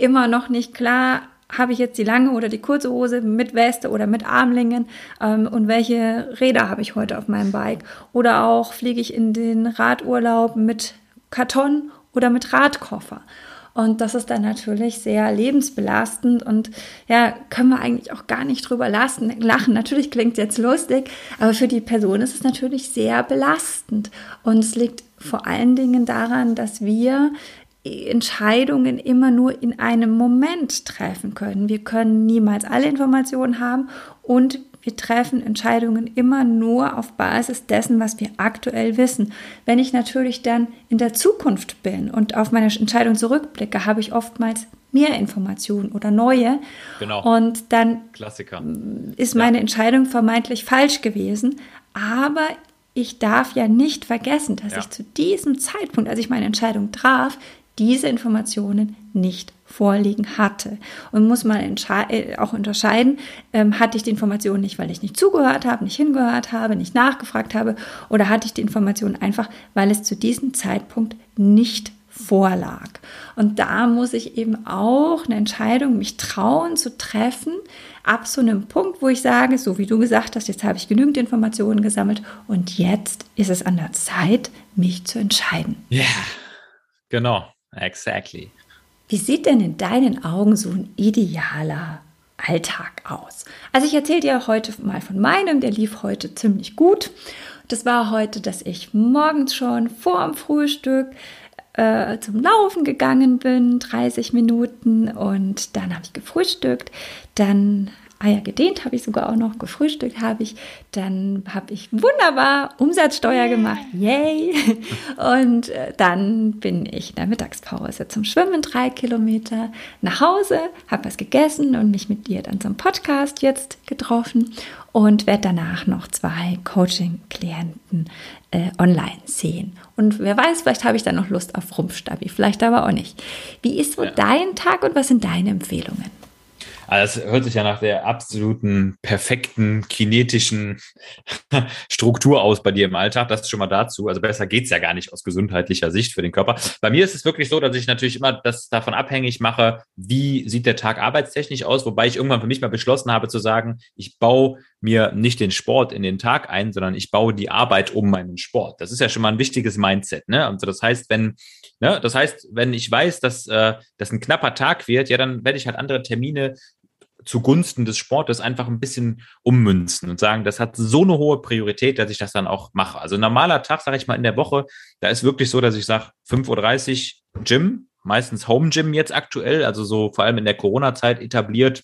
immer noch nicht klar, habe ich jetzt die lange oder die kurze Hose mit Weste oder mit Armlingen ähm, und welche Räder habe ich heute auf meinem Bike oder auch fliege ich in den Radurlaub mit Karton oder mit Radkoffer. Und das ist dann natürlich sehr lebensbelastend und ja, können wir eigentlich auch gar nicht drüber lassen, lachen. Natürlich klingt es jetzt lustig, aber für die Person ist es natürlich sehr belastend. Und es liegt vor allen Dingen daran, dass wir Entscheidungen immer nur in einem Moment treffen können. Wir können niemals alle Informationen haben und wir treffen Entscheidungen immer nur auf Basis dessen, was wir aktuell wissen. Wenn ich natürlich dann in der Zukunft bin und auf meine Entscheidung zurückblicke, habe ich oftmals mehr Informationen oder neue. Genau. Und dann Klassiker. ist meine ja. Entscheidung vermeintlich falsch gewesen. Aber ich darf ja nicht vergessen, dass ja. ich zu diesem Zeitpunkt, als ich meine Entscheidung traf, diese Informationen nicht vorliegen hatte. Und muss man äh, auch unterscheiden, ähm, hatte ich die Informationen nicht, weil ich nicht zugehört habe, nicht hingehört habe, nicht nachgefragt habe, oder hatte ich die Informationen einfach, weil es zu diesem Zeitpunkt nicht vorlag. Und da muss ich eben auch eine Entscheidung, mich trauen zu treffen, ab so einem Punkt, wo ich sage, so wie du gesagt hast, jetzt habe ich genügend Informationen gesammelt und jetzt ist es an der Zeit, mich zu entscheiden. Ja, yeah, genau. Exactly. Wie sieht denn in deinen Augen so ein idealer Alltag aus? Also ich erzähle dir heute mal von meinem, der lief heute ziemlich gut. Das war heute, dass ich morgens schon vor dem Frühstück äh, zum Laufen gegangen bin, 30 Minuten und dann habe ich gefrühstückt. Dann Eier gedehnt habe ich sogar auch noch, gefrühstückt habe ich. Dann habe ich wunderbar Umsatzsteuer gemacht, yay! Und äh, dann bin ich in der Mittagspause zum Schwimmen drei Kilometer nach Hause, habe was gegessen und mich mit dir dann zum Podcast jetzt getroffen und werde danach noch zwei Coaching-Klienten äh, online sehen. Und wer weiß, vielleicht habe ich dann noch Lust auf Rumpfstabi, vielleicht aber auch nicht. Wie ist so ja. dein Tag und was sind deine Empfehlungen? Also das hört sich ja nach der absoluten perfekten kinetischen Struktur aus bei dir im Alltag. Das ist schon mal dazu. Also besser geht's ja gar nicht aus gesundheitlicher Sicht für den Körper. Bei mir ist es wirklich so, dass ich natürlich immer das davon abhängig mache, wie sieht der Tag arbeitstechnisch aus, wobei ich irgendwann für mich mal beschlossen habe zu sagen, ich baue mir nicht den Sport in den Tag ein, sondern ich baue die Arbeit um meinen Sport. Das ist ja schon mal ein wichtiges Mindset. Ne? Also das heißt, wenn, ne, das heißt, wenn ich weiß, dass äh, das ein knapper Tag wird, ja, dann werde ich halt andere Termine zugunsten des Sportes einfach ein bisschen ummünzen und sagen, das hat so eine hohe Priorität, dass ich das dann auch mache. Also normaler Tag, sage ich mal, in der Woche, da ist wirklich so, dass ich sage, 5.30 Uhr Gym, meistens Home Gym jetzt aktuell, also so vor allem in der Corona-Zeit etabliert,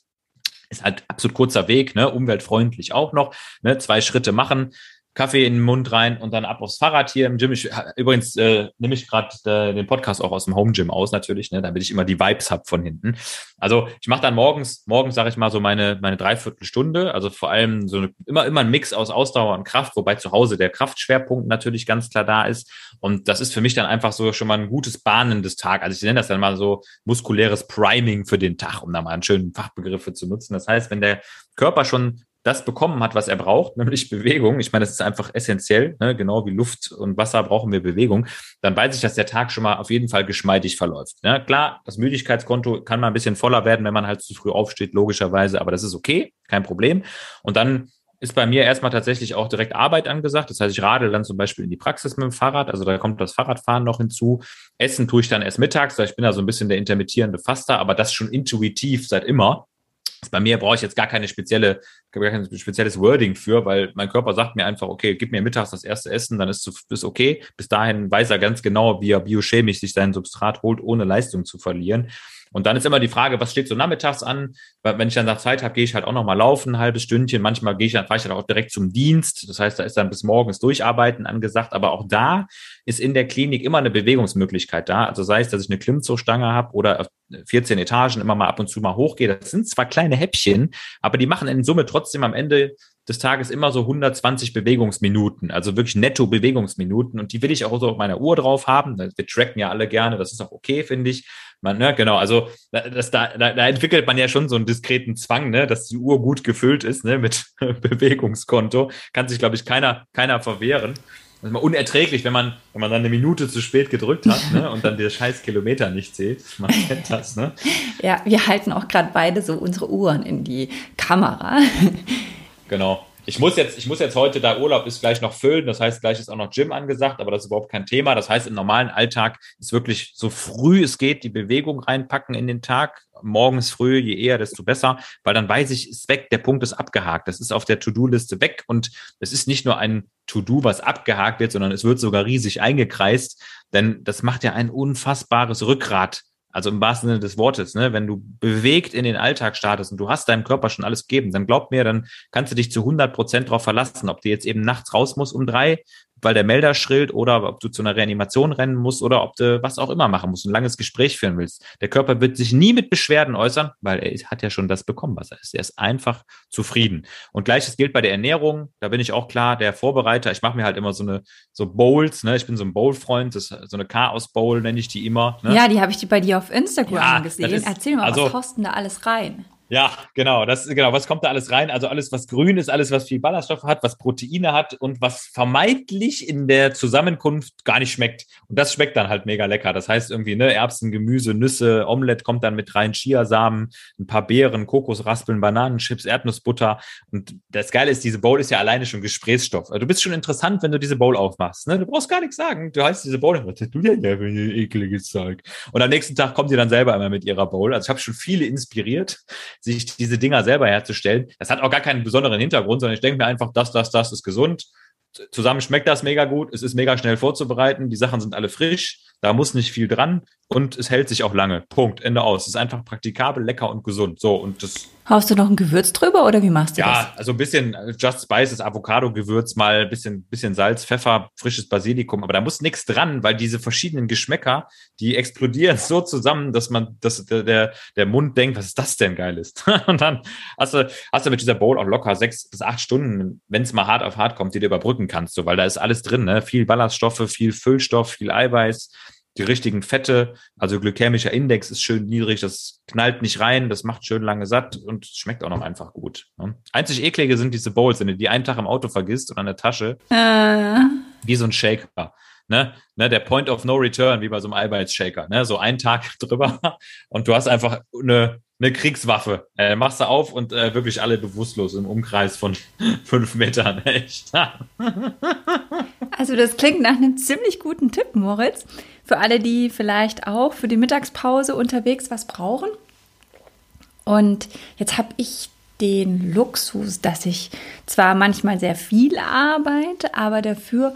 ist halt absolut kurzer Weg, ne, umweltfreundlich auch noch, ne, zwei Schritte machen, Kaffee in den Mund rein und dann ab aufs Fahrrad hier im Gym. Ich, übrigens äh, nehme ich gerade äh, den Podcast auch aus dem Home Gym aus natürlich, ne, damit ich immer die Vibes hab von hinten. Also ich mache dann morgens, morgens sage ich mal so meine meine Dreiviertelstunde. Also vor allem so eine, immer immer ein Mix aus Ausdauer und Kraft, wobei zu Hause der Kraftschwerpunkt natürlich ganz klar da ist. Und das ist für mich dann einfach so schon mal ein gutes Bahnen des Tages. Also ich nenne das dann mal so muskuläres Priming für den Tag, um da mal einen schönen Fachbegriffe zu nutzen. Das heißt, wenn der Körper schon das bekommen hat, was er braucht, nämlich Bewegung. Ich meine, das ist einfach essentiell, ne? genau wie Luft und Wasser brauchen wir Bewegung. Dann weiß ich, dass der Tag schon mal auf jeden Fall geschmeidig verläuft. Ne? Klar, das Müdigkeitskonto kann mal ein bisschen voller werden, wenn man halt zu früh aufsteht, logischerweise, aber das ist okay, kein Problem. Und dann ist bei mir erstmal tatsächlich auch direkt Arbeit angesagt. Das heißt, ich radel dann zum Beispiel in die Praxis mit dem Fahrrad. Also da kommt das Fahrradfahren noch hinzu. Essen tue ich dann erst mittags, ich bin da so ein bisschen der intermittierende Faster, aber das schon intuitiv seit immer. Bei mir brauche ich jetzt gar keine spezielle, gar kein spezielles Wording für, weil mein Körper sagt mir einfach, okay, gib mir mittags das erste Essen, dann ist es okay. Bis dahin weiß er ganz genau, wie er biochemisch sich sein Substrat holt, ohne Leistung zu verlieren. Und dann ist immer die Frage, was steht so nachmittags an? Weil wenn ich dann nach Zeit habe, gehe ich halt auch noch mal laufen, ein halbes Stündchen. Manchmal gehe ich dann, fahre ich dann auch direkt zum Dienst. Das heißt, da ist dann bis morgens Durcharbeiten angesagt. Aber auch da ist in der Klinik immer eine Bewegungsmöglichkeit da. Also sei es, dass ich eine Klimmzugstange habe oder auf 14 Etagen immer mal ab und zu mal hochgehe. Das sind zwar kleine Häppchen, aber die machen in Summe trotzdem am Ende des Tages immer so 120 Bewegungsminuten, also wirklich netto Bewegungsminuten. Und die will ich auch so auf meiner Uhr drauf haben. Wir tracken ja alle gerne, das ist auch okay, finde ich. Man, ne, genau, also das, da, da, da entwickelt man ja schon so einen diskreten Zwang, ne, dass die Uhr gut gefüllt ist, ne, mit Bewegungskonto. Kann sich, glaube ich, keiner, keiner verwehren. Das ist mal unerträglich, wenn man, wenn man dann eine Minute zu spät gedrückt hat ne, und dann der scheiß Kilometer nicht zählt. Man kennt das, ne? Ja, wir halten auch gerade beide so unsere Uhren in die Kamera. Genau. Ich muss jetzt, ich muss jetzt heute, da Urlaub ist, gleich noch füllen. Das heißt, gleich ist auch noch Gym angesagt, aber das ist überhaupt kein Thema. Das heißt, im normalen Alltag ist wirklich so früh es geht, die Bewegung reinpacken in den Tag. Morgens früh, je eher, desto besser, weil dann weiß ich, ist weg, der Punkt ist abgehakt. Das ist auf der To-Do-Liste weg und es ist nicht nur ein To-Do, was abgehakt wird, sondern es wird sogar riesig eingekreist, denn das macht ja ein unfassbares Rückgrat also im wahrsten Sinne des Wortes, ne? wenn du bewegt in den Alltag startest und du hast deinem Körper schon alles gegeben, dann glaub mir, dann kannst du dich zu 100 Prozent darauf verlassen, ob du jetzt eben nachts raus musst um drei weil der Melder schrillt oder ob du zu einer Reanimation rennen musst oder ob du was auch immer machen musst, ein langes Gespräch führen willst. Der Körper wird sich nie mit Beschwerden äußern, weil er hat ja schon das bekommen, was er ist. Er ist einfach zufrieden. Und gleiches gilt bei der Ernährung. Da bin ich auch klar, der Vorbereiter. Ich mache mir halt immer so eine so Bowls. Ne? Ich bin so ein Bowl-Freund. so eine Chaos-Bowl nenne ich die immer. Ne? Ja, die habe ich die bei dir auf Instagram ja, gesehen. Ist, Erzähl mal, also, was kostet da alles rein? Ja, genau. Das genau. Was kommt da alles rein? Also alles, was grün ist, alles, was viel Ballaststoffe hat, was Proteine hat und was vermeintlich in der Zusammenkunft gar nicht schmeckt. Und das schmeckt dann halt mega lecker. Das heißt irgendwie, ne, Erbsen, Gemüse, Nüsse, Omelette kommt dann mit rein, Chiasamen, ein paar Beeren, Kokosraspeln, Bananenchips, Erdnussbutter. Und das Geile ist, diese Bowl ist ja alleine schon Gesprächsstoff. Also du bist schon interessant, wenn du diese Bowl aufmachst. Ne? Du brauchst gar nichts sagen. Du heißt diese Bowl, was du denn ja für ein ekliges Zeug? Und am nächsten Tag kommt ihr dann selber einmal mit ihrer Bowl. Also ich habe schon viele inspiriert sich diese Dinger selber herzustellen. Das hat auch gar keinen besonderen Hintergrund, sondern ich denke mir einfach, das, das, das ist gesund. Zusammen schmeckt das mega gut. Es ist mega schnell vorzubereiten. Die Sachen sind alle frisch. Da muss nicht viel dran und es hält sich auch lange. Punkt. Ende aus. Es ist einfach praktikabel, lecker und gesund. So und das. Haust du noch ein Gewürz drüber oder wie machst du ja, das? Ja, also ein bisschen äh, Just Spices, Avocado-Gewürz, mal ein bisschen, bisschen Salz, Pfeffer, frisches Basilikum. Aber da muss nichts dran, weil diese verschiedenen Geschmäcker, die explodieren so zusammen, dass man, dass der, der Mund denkt, was ist das denn geiles? und dann hast du, hast du mit dieser Bowl auch locker sechs bis acht Stunden, wenn es mal hart auf hart kommt, die du überbrücken kannst, so, weil da ist alles drin, ne? Viel Ballaststoffe, viel Füllstoff, viel Eiweiß die richtigen Fette, also glykämischer Index ist schön niedrig, das knallt nicht rein, das macht schön lange satt und schmeckt auch noch einfach gut. Ne? Einzig eklige sind diese Bowls, wenn du die einen Tag im Auto vergisst und an der Tasche, äh. wie so ein Shaker. Ne, ne, der Point of No Return, wie bei so einem Eiweiß-Shaker, ne, so einen Tag drüber und du hast einfach eine, eine Kriegswaffe. Äh, machst du auf und äh, wirklich alle bewusstlos im Umkreis von fünf Metern. Echt. also das klingt nach einem ziemlich guten Tipp, Moritz. Für alle, die vielleicht auch für die Mittagspause unterwegs was brauchen. Und jetzt habe ich den Luxus, dass ich zwar manchmal sehr viel arbeite, aber dafür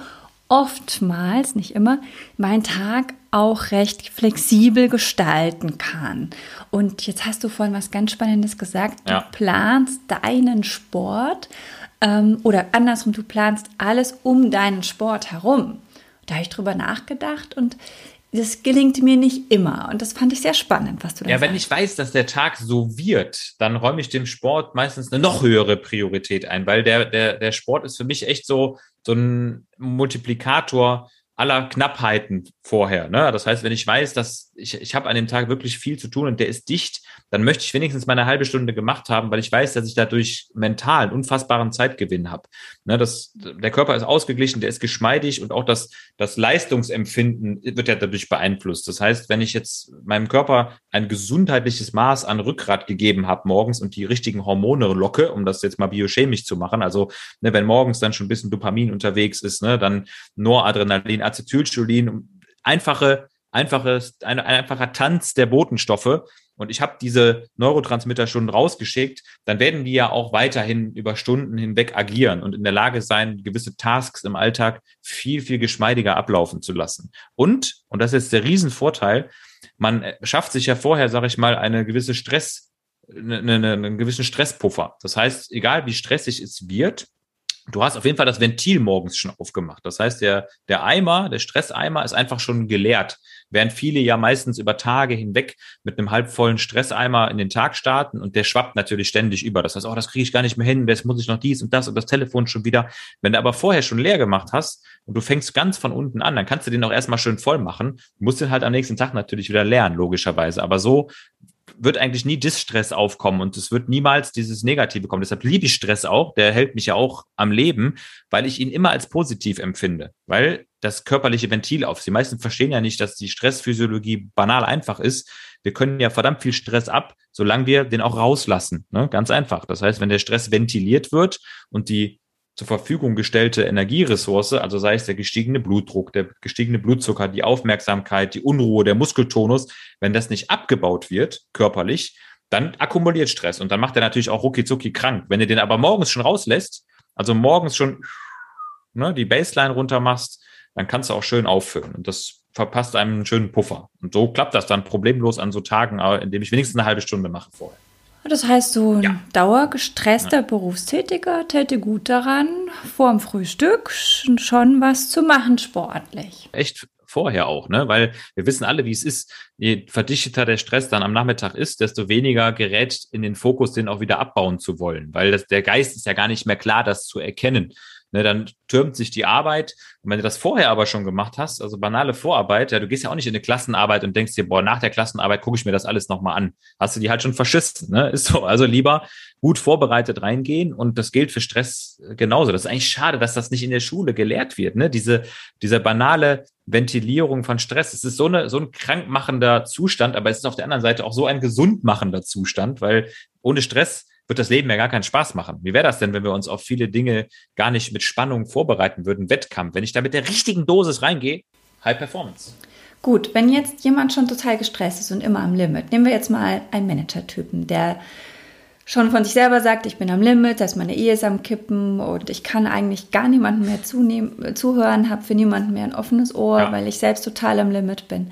oftmals, nicht immer, meinen Tag auch recht flexibel gestalten kann. Und jetzt hast du vorhin was ganz Spannendes gesagt. Du ja. planst deinen Sport ähm, oder andersrum, du planst alles um deinen Sport herum. Da habe ich drüber nachgedacht und das gelingt mir nicht immer. Und das fand ich sehr spannend, was du da Ja, sagst. wenn ich weiß, dass der Tag so wird, dann räume ich dem Sport meistens eine noch höhere Priorität ein, weil der, der, der Sport ist für mich echt so, so ein Multiplikator aller Knappheiten vorher. Ne? Das heißt, wenn ich weiß, dass ich, ich habe an dem Tag wirklich viel zu tun und der ist dicht, dann möchte ich wenigstens meine halbe Stunde gemacht haben, weil ich weiß, dass ich dadurch mental einen unfassbaren Zeitgewinn habe. Ne, der Körper ist ausgeglichen, der ist geschmeidig und auch das, das Leistungsempfinden wird ja dadurch beeinflusst. Das heißt, wenn ich jetzt meinem Körper ein gesundheitliches Maß an Rückgrat gegeben habe morgens und die richtigen Hormone locke, um das jetzt mal biochemisch zu machen, also ne, wenn morgens dann schon ein bisschen Dopamin unterwegs ist, ne, dann Noradrenalin, Acetylcholin, einfache einfaches, ein, ein einfacher Tanz der Botenstoffe, und ich habe diese Neurotransmitter schon rausgeschickt, dann werden die ja auch weiterhin über Stunden hinweg agieren und in der Lage sein, gewisse Tasks im Alltag viel, viel geschmeidiger ablaufen zu lassen. Und, und das ist jetzt der Riesenvorteil, man schafft sich ja vorher, sage ich mal, eine gewisse Stress, eine, eine, einen gewissen Stresspuffer. Das heißt, egal wie stressig es wird, du hast auf jeden Fall das Ventil morgens schon aufgemacht. Das heißt, der, der Eimer, der Stresseimer ist einfach schon geleert. Während viele ja meistens über Tage hinweg mit einem halbvollen Stresseimer in den Tag starten und der schwappt natürlich ständig über. Das heißt, oh, das kriege ich gar nicht mehr hin, jetzt muss ich noch dies und das und das Telefon schon wieder. Wenn du aber vorher schon leer gemacht hast und du fängst ganz von unten an, dann kannst du den auch erstmal schön voll machen. Du musst den halt am nächsten Tag natürlich wieder lernen, logischerweise. Aber so wird eigentlich nie Distress aufkommen und es wird niemals dieses Negative kommen. Deshalb liebe ich Stress auch. Der hält mich ja auch am Leben, weil ich ihn immer als positiv empfinde, weil das körperliche Ventil auf. Die meisten verstehen ja nicht, dass die Stressphysiologie banal einfach ist. Wir können ja verdammt viel Stress ab, solange wir den auch rauslassen. Ne? Ganz einfach. Das heißt, wenn der Stress ventiliert wird und die zur Verfügung gestellte Energieressource, also sei es der gestiegene Blutdruck, der gestiegene Blutzucker, die Aufmerksamkeit, die Unruhe, der Muskeltonus, wenn das nicht abgebaut wird, körperlich, dann akkumuliert Stress und dann macht er natürlich auch rucki krank. Wenn du den aber morgens schon rauslässt, also morgens schon ne, die Baseline runter machst, dann kannst du auch schön auffüllen und das verpasst einem einen schönen Puffer. Und so klappt das dann problemlos an so Tagen, indem ich wenigstens eine halbe Stunde mache vorher. Das heißt, so ein ja. dauergestresster ja. Berufstätiger täte gut daran, vor dem Frühstück schon was zu machen sportlich. Echt vorher auch, ne? Weil wir wissen alle, wie es ist. Je verdichteter der Stress dann am Nachmittag ist, desto weniger gerät in den Fokus, den auch wieder abbauen zu wollen. Weil das, der Geist ist ja gar nicht mehr klar, das zu erkennen. Ne, dann türmt sich die Arbeit. Und wenn du das vorher aber schon gemacht hast, also banale Vorarbeit, ja, du gehst ja auch nicht in eine Klassenarbeit und denkst dir, boah, nach der Klassenarbeit gucke ich mir das alles nochmal an. Hast du die halt schon verschissen, ne? Ist so. Also lieber gut vorbereitet reingehen und das gilt für Stress genauso. Das ist eigentlich schade, dass das nicht in der Schule gelehrt wird, ne? Diese, diese banale Ventilierung von Stress. Es ist so, eine, so ein krankmachender Zustand, aber es ist auf der anderen Seite auch so ein gesundmachender Zustand, weil ohne Stress wird das Leben ja gar keinen Spaß machen. Wie wäre das denn, wenn wir uns auf viele Dinge gar nicht mit Spannung vorbereiten würden? Wettkampf, wenn ich da mit der richtigen Dosis reingehe, High Performance. Gut, wenn jetzt jemand schon total gestresst ist und immer am Limit, nehmen wir jetzt mal einen Manager-Typen, der schon von sich selber sagt, ich bin am Limit, dass meine Ehe ist am Kippen und ich kann eigentlich gar niemandem mehr zunehmen, zuhören, habe für niemanden mehr ein offenes Ohr, ja. weil ich selbst total am Limit bin.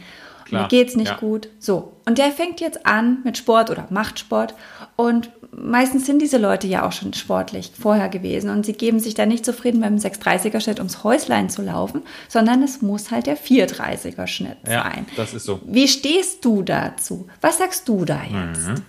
Klar. Mir geht's nicht ja. gut. So. Und der fängt jetzt an mit Sport oder macht Sport und meistens sind diese Leute ja auch schon sportlich vorher gewesen und sie geben sich da nicht zufrieden, mit einem 630er Schnitt ums Häuslein zu laufen, sondern es muss halt der 430er Schnitt ja, sein. Das ist so. Wie stehst du dazu? Was sagst du da jetzt? Mhm.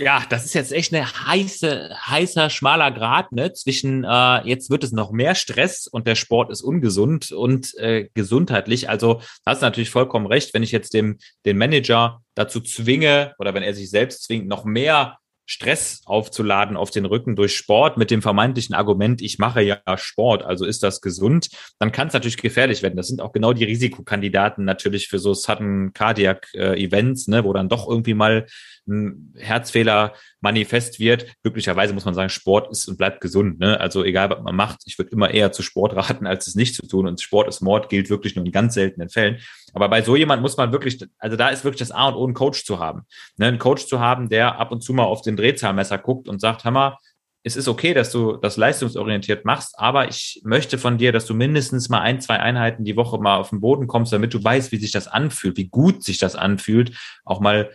Ja, das ist jetzt echt eine heiße, heißer, schmaler Grad, ne? Zwischen äh, jetzt wird es noch mehr Stress und der Sport ist ungesund und äh, gesundheitlich. Also hast natürlich vollkommen recht, wenn ich jetzt dem den Manager dazu zwinge oder wenn er sich selbst zwingt, noch mehr Stress aufzuladen auf den Rücken durch Sport mit dem vermeintlichen Argument, ich mache ja Sport, also ist das gesund, dann kann es natürlich gefährlich werden. Das sind auch genau die Risikokandidaten natürlich für so Sudden Cardiac äh, Events, ne, wo dann doch irgendwie mal ein Herzfehler manifest wird. Glücklicherweise muss man sagen, Sport ist und bleibt gesund. Ne? Also egal, was man macht, ich würde immer eher zu Sport raten, als es nicht zu tun. Und Sport ist Mord gilt wirklich nur in ganz seltenen Fällen. Aber bei so jemand muss man wirklich, also da ist wirklich das A und O, einen Coach zu haben. Ne? Einen Coach zu haben, der ab und zu mal auf den Drehzahlmesser guckt und sagt, Hammer, es ist okay, dass du das leistungsorientiert machst, aber ich möchte von dir, dass du mindestens mal ein, zwei Einheiten die Woche mal auf den Boden kommst, damit du weißt, wie sich das anfühlt, wie gut sich das anfühlt, auch mal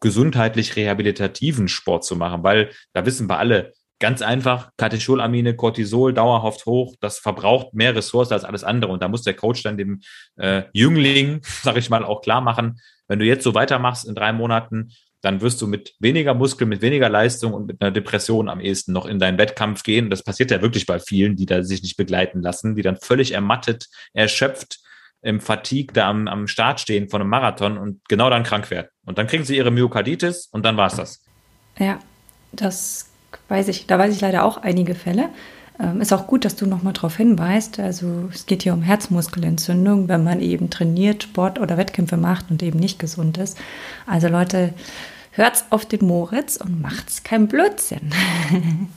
gesundheitlich rehabilitativen Sport zu machen, weil da wissen wir alle, ganz einfach, Katecholamine, Cortisol dauerhaft hoch, das verbraucht mehr Ressourcen als alles andere. Und da muss der Coach dann dem äh, Jüngling, sag ich mal, auch klar machen, wenn du jetzt so weitermachst in drei Monaten, dann wirst du mit weniger Muskeln, mit weniger Leistung und mit einer Depression am ehesten noch in deinen Wettkampf gehen. Das passiert ja wirklich bei vielen, die da sich nicht begleiten lassen, die dann völlig ermattet, erschöpft im Fatigue da am, am Start stehen von einem Marathon und genau dann krank werden. Und dann kriegen sie ihre Myokarditis und dann war es das. Ja, das weiß ich, da weiß ich leider auch einige Fälle. Ähm, ist auch gut, dass du nochmal darauf hinweist. Also es geht hier um Herzmuskelentzündung, wenn man eben trainiert, Sport oder Wettkämpfe macht und eben nicht gesund ist. Also Leute, hört's auf den Moritz und macht's kein Blödsinn.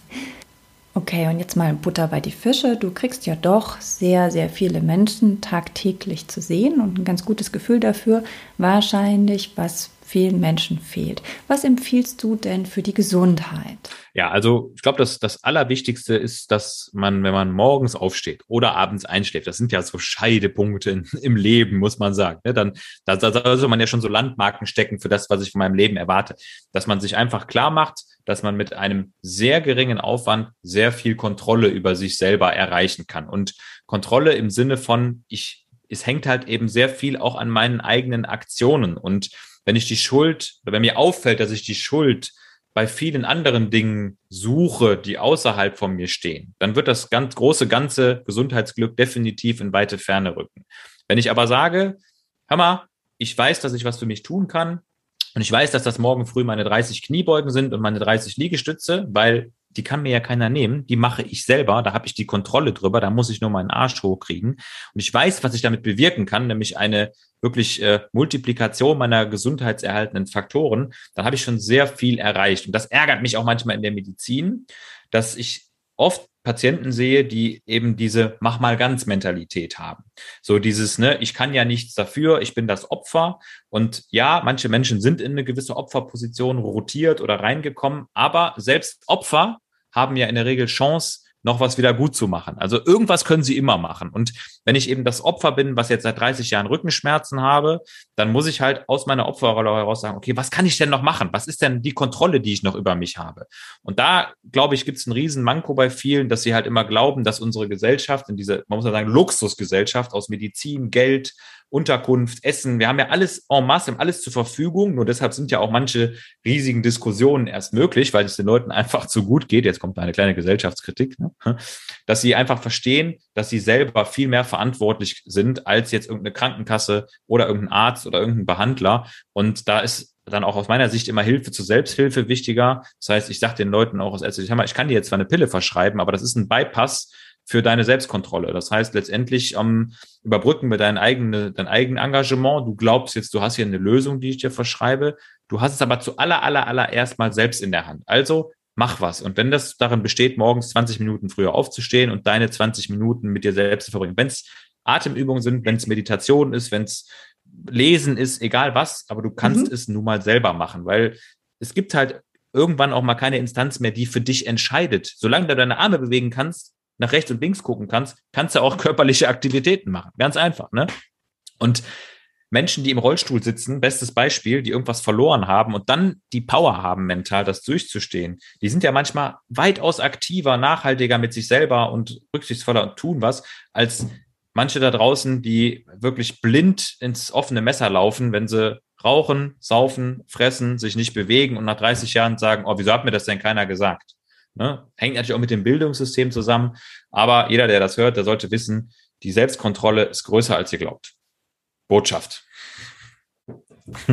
Okay, und jetzt mal Butter bei die Fische. Du kriegst ja doch sehr, sehr viele Menschen tagtäglich zu sehen und ein ganz gutes Gefühl dafür, wahrscheinlich, was vielen Menschen fehlt. Was empfiehlst du denn für die Gesundheit? Ja, also ich glaube, dass das Allerwichtigste ist, dass man, wenn man morgens aufsteht oder abends einschläft, das sind ja so Scheidepunkte im Leben, muss man sagen. Ne? Dann da, da sollte man ja schon so Landmarken stecken für das, was ich von meinem Leben erwarte. Dass man sich einfach klar macht, dass man mit einem sehr geringen Aufwand sehr viel Kontrolle über sich selber erreichen kann. Und Kontrolle im Sinne von, ich, es hängt halt eben sehr viel auch an meinen eigenen Aktionen. Und wenn ich die Schuld, wenn mir auffällt, dass ich die Schuld bei vielen anderen Dingen suche, die außerhalb von mir stehen, dann wird das ganz große ganze Gesundheitsglück definitiv in weite Ferne rücken. Wenn ich aber sage, hör mal, ich weiß, dass ich was für mich tun kann und ich weiß, dass das morgen früh meine 30 Kniebeugen sind und meine 30 Liegestütze, weil die kann mir ja keiner nehmen, die mache ich selber, da habe ich die Kontrolle drüber, da muss ich nur meinen Arsch hochkriegen. Und ich weiß, was ich damit bewirken kann, nämlich eine wirklich äh, Multiplikation meiner gesundheitserhaltenden Faktoren, dann habe ich schon sehr viel erreicht. Und das ärgert mich auch manchmal in der Medizin, dass ich oft Patienten sehe, die eben diese Mach mal ganz Mentalität haben. So dieses, ne, ich kann ja nichts dafür, ich bin das Opfer. Und ja, manche Menschen sind in eine gewisse Opferposition rotiert oder reingekommen, aber selbst Opfer haben ja in der Regel Chance, noch was wieder gut zu machen. Also irgendwas können sie immer machen. Und wenn ich eben das Opfer bin, was jetzt seit 30 Jahren Rückenschmerzen habe, dann muss ich halt aus meiner Opferrolle heraus sagen, okay, was kann ich denn noch machen? Was ist denn die Kontrolle, die ich noch über mich habe? Und da, glaube ich, gibt es einen riesen Manko bei vielen, dass sie halt immer glauben, dass unsere Gesellschaft, in diese, man muss ja sagen, Luxusgesellschaft aus Medizin, Geld, Unterkunft, Essen. Wir haben ja alles en masse, haben alles zur Verfügung. Nur deshalb sind ja auch manche riesigen Diskussionen erst möglich, weil es den Leuten einfach zu gut geht. Jetzt kommt eine kleine Gesellschaftskritik, ne? dass sie einfach verstehen, dass sie selber viel mehr verantwortlich sind als jetzt irgendeine Krankenkasse oder irgendein Arzt oder irgendein Behandler. Und da ist dann auch aus meiner Sicht immer Hilfe zur Selbsthilfe wichtiger. Das heißt, ich sage den Leuten auch aus ärztlicher ich kann dir jetzt zwar eine Pille verschreiben, aber das ist ein Bypass für deine Selbstkontrolle. Das heißt letztendlich ähm, überbrücken wir dein, eigene, dein eigenen Engagement. Du glaubst jetzt, du hast hier eine Lösung, die ich dir verschreibe. Du hast es aber zu aller, aller, allererst mal selbst in der Hand. Also mach was. Und wenn das darin besteht, morgens 20 Minuten früher aufzustehen und deine 20 Minuten mit dir selbst zu verbringen, wenn es Atemübungen sind, wenn es Meditation ist, wenn es Lesen ist, egal was, aber du kannst mhm. es nun mal selber machen, weil es gibt halt irgendwann auch mal keine Instanz mehr, die für dich entscheidet. Solange du deine Arme bewegen kannst, nach rechts und links gucken kannst, kannst du auch körperliche Aktivitäten machen. Ganz einfach, ne? Und Menschen, die im Rollstuhl sitzen, bestes Beispiel, die irgendwas verloren haben und dann die Power haben, mental das durchzustehen, die sind ja manchmal weitaus aktiver, nachhaltiger mit sich selber und rücksichtsvoller und tun was, als manche da draußen, die wirklich blind ins offene Messer laufen, wenn sie rauchen, saufen, fressen, sich nicht bewegen und nach 30 Jahren sagen, oh, wieso hat mir das denn keiner gesagt? Ne? Hängt natürlich auch mit dem Bildungssystem zusammen, aber jeder, der das hört, der sollte wissen, die Selbstkontrolle ist größer, als ihr glaubt. Botschaft.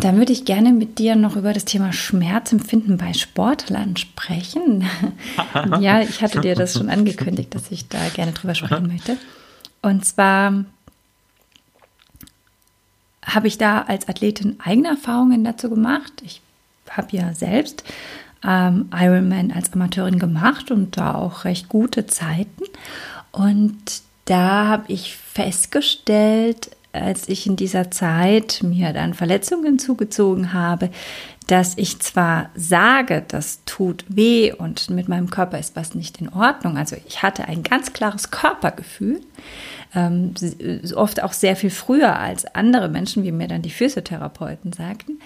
Da würde ich gerne mit dir noch über das Thema Schmerzempfinden bei Sportlern sprechen. ja, ich hatte dir das schon angekündigt, dass ich da gerne drüber sprechen möchte. Und zwar habe ich da als Athletin eigene Erfahrungen dazu gemacht. Ich habe ja selbst ähm, Ironman als Amateurin gemacht und da auch recht gute Zeiten. Und da habe ich festgestellt, als ich in dieser Zeit mir dann Verletzungen zugezogen habe, dass ich zwar sage, das tut weh und mit meinem Körper ist was nicht in Ordnung. Also ich hatte ein ganz klares Körpergefühl, ähm, oft auch sehr viel früher als andere Menschen, wie mir dann die Physiotherapeuten sagten.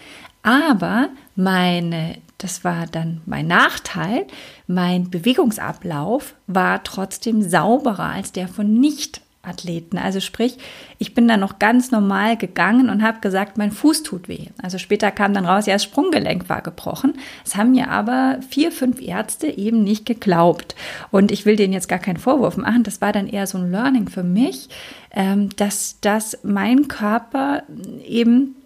Aber meine, das war dann mein Nachteil, mein Bewegungsablauf war trotzdem sauberer als der von nicht Athleten. Also sprich, ich bin dann noch ganz normal gegangen und habe gesagt, mein Fuß tut weh. Also später kam dann raus, ja, das Sprunggelenk war gebrochen. Das haben mir aber vier, fünf Ärzte eben nicht geglaubt. Und ich will denen jetzt gar keinen Vorwurf machen. Das war dann eher so ein Learning für mich, ähm, dass, dass mein Körper eben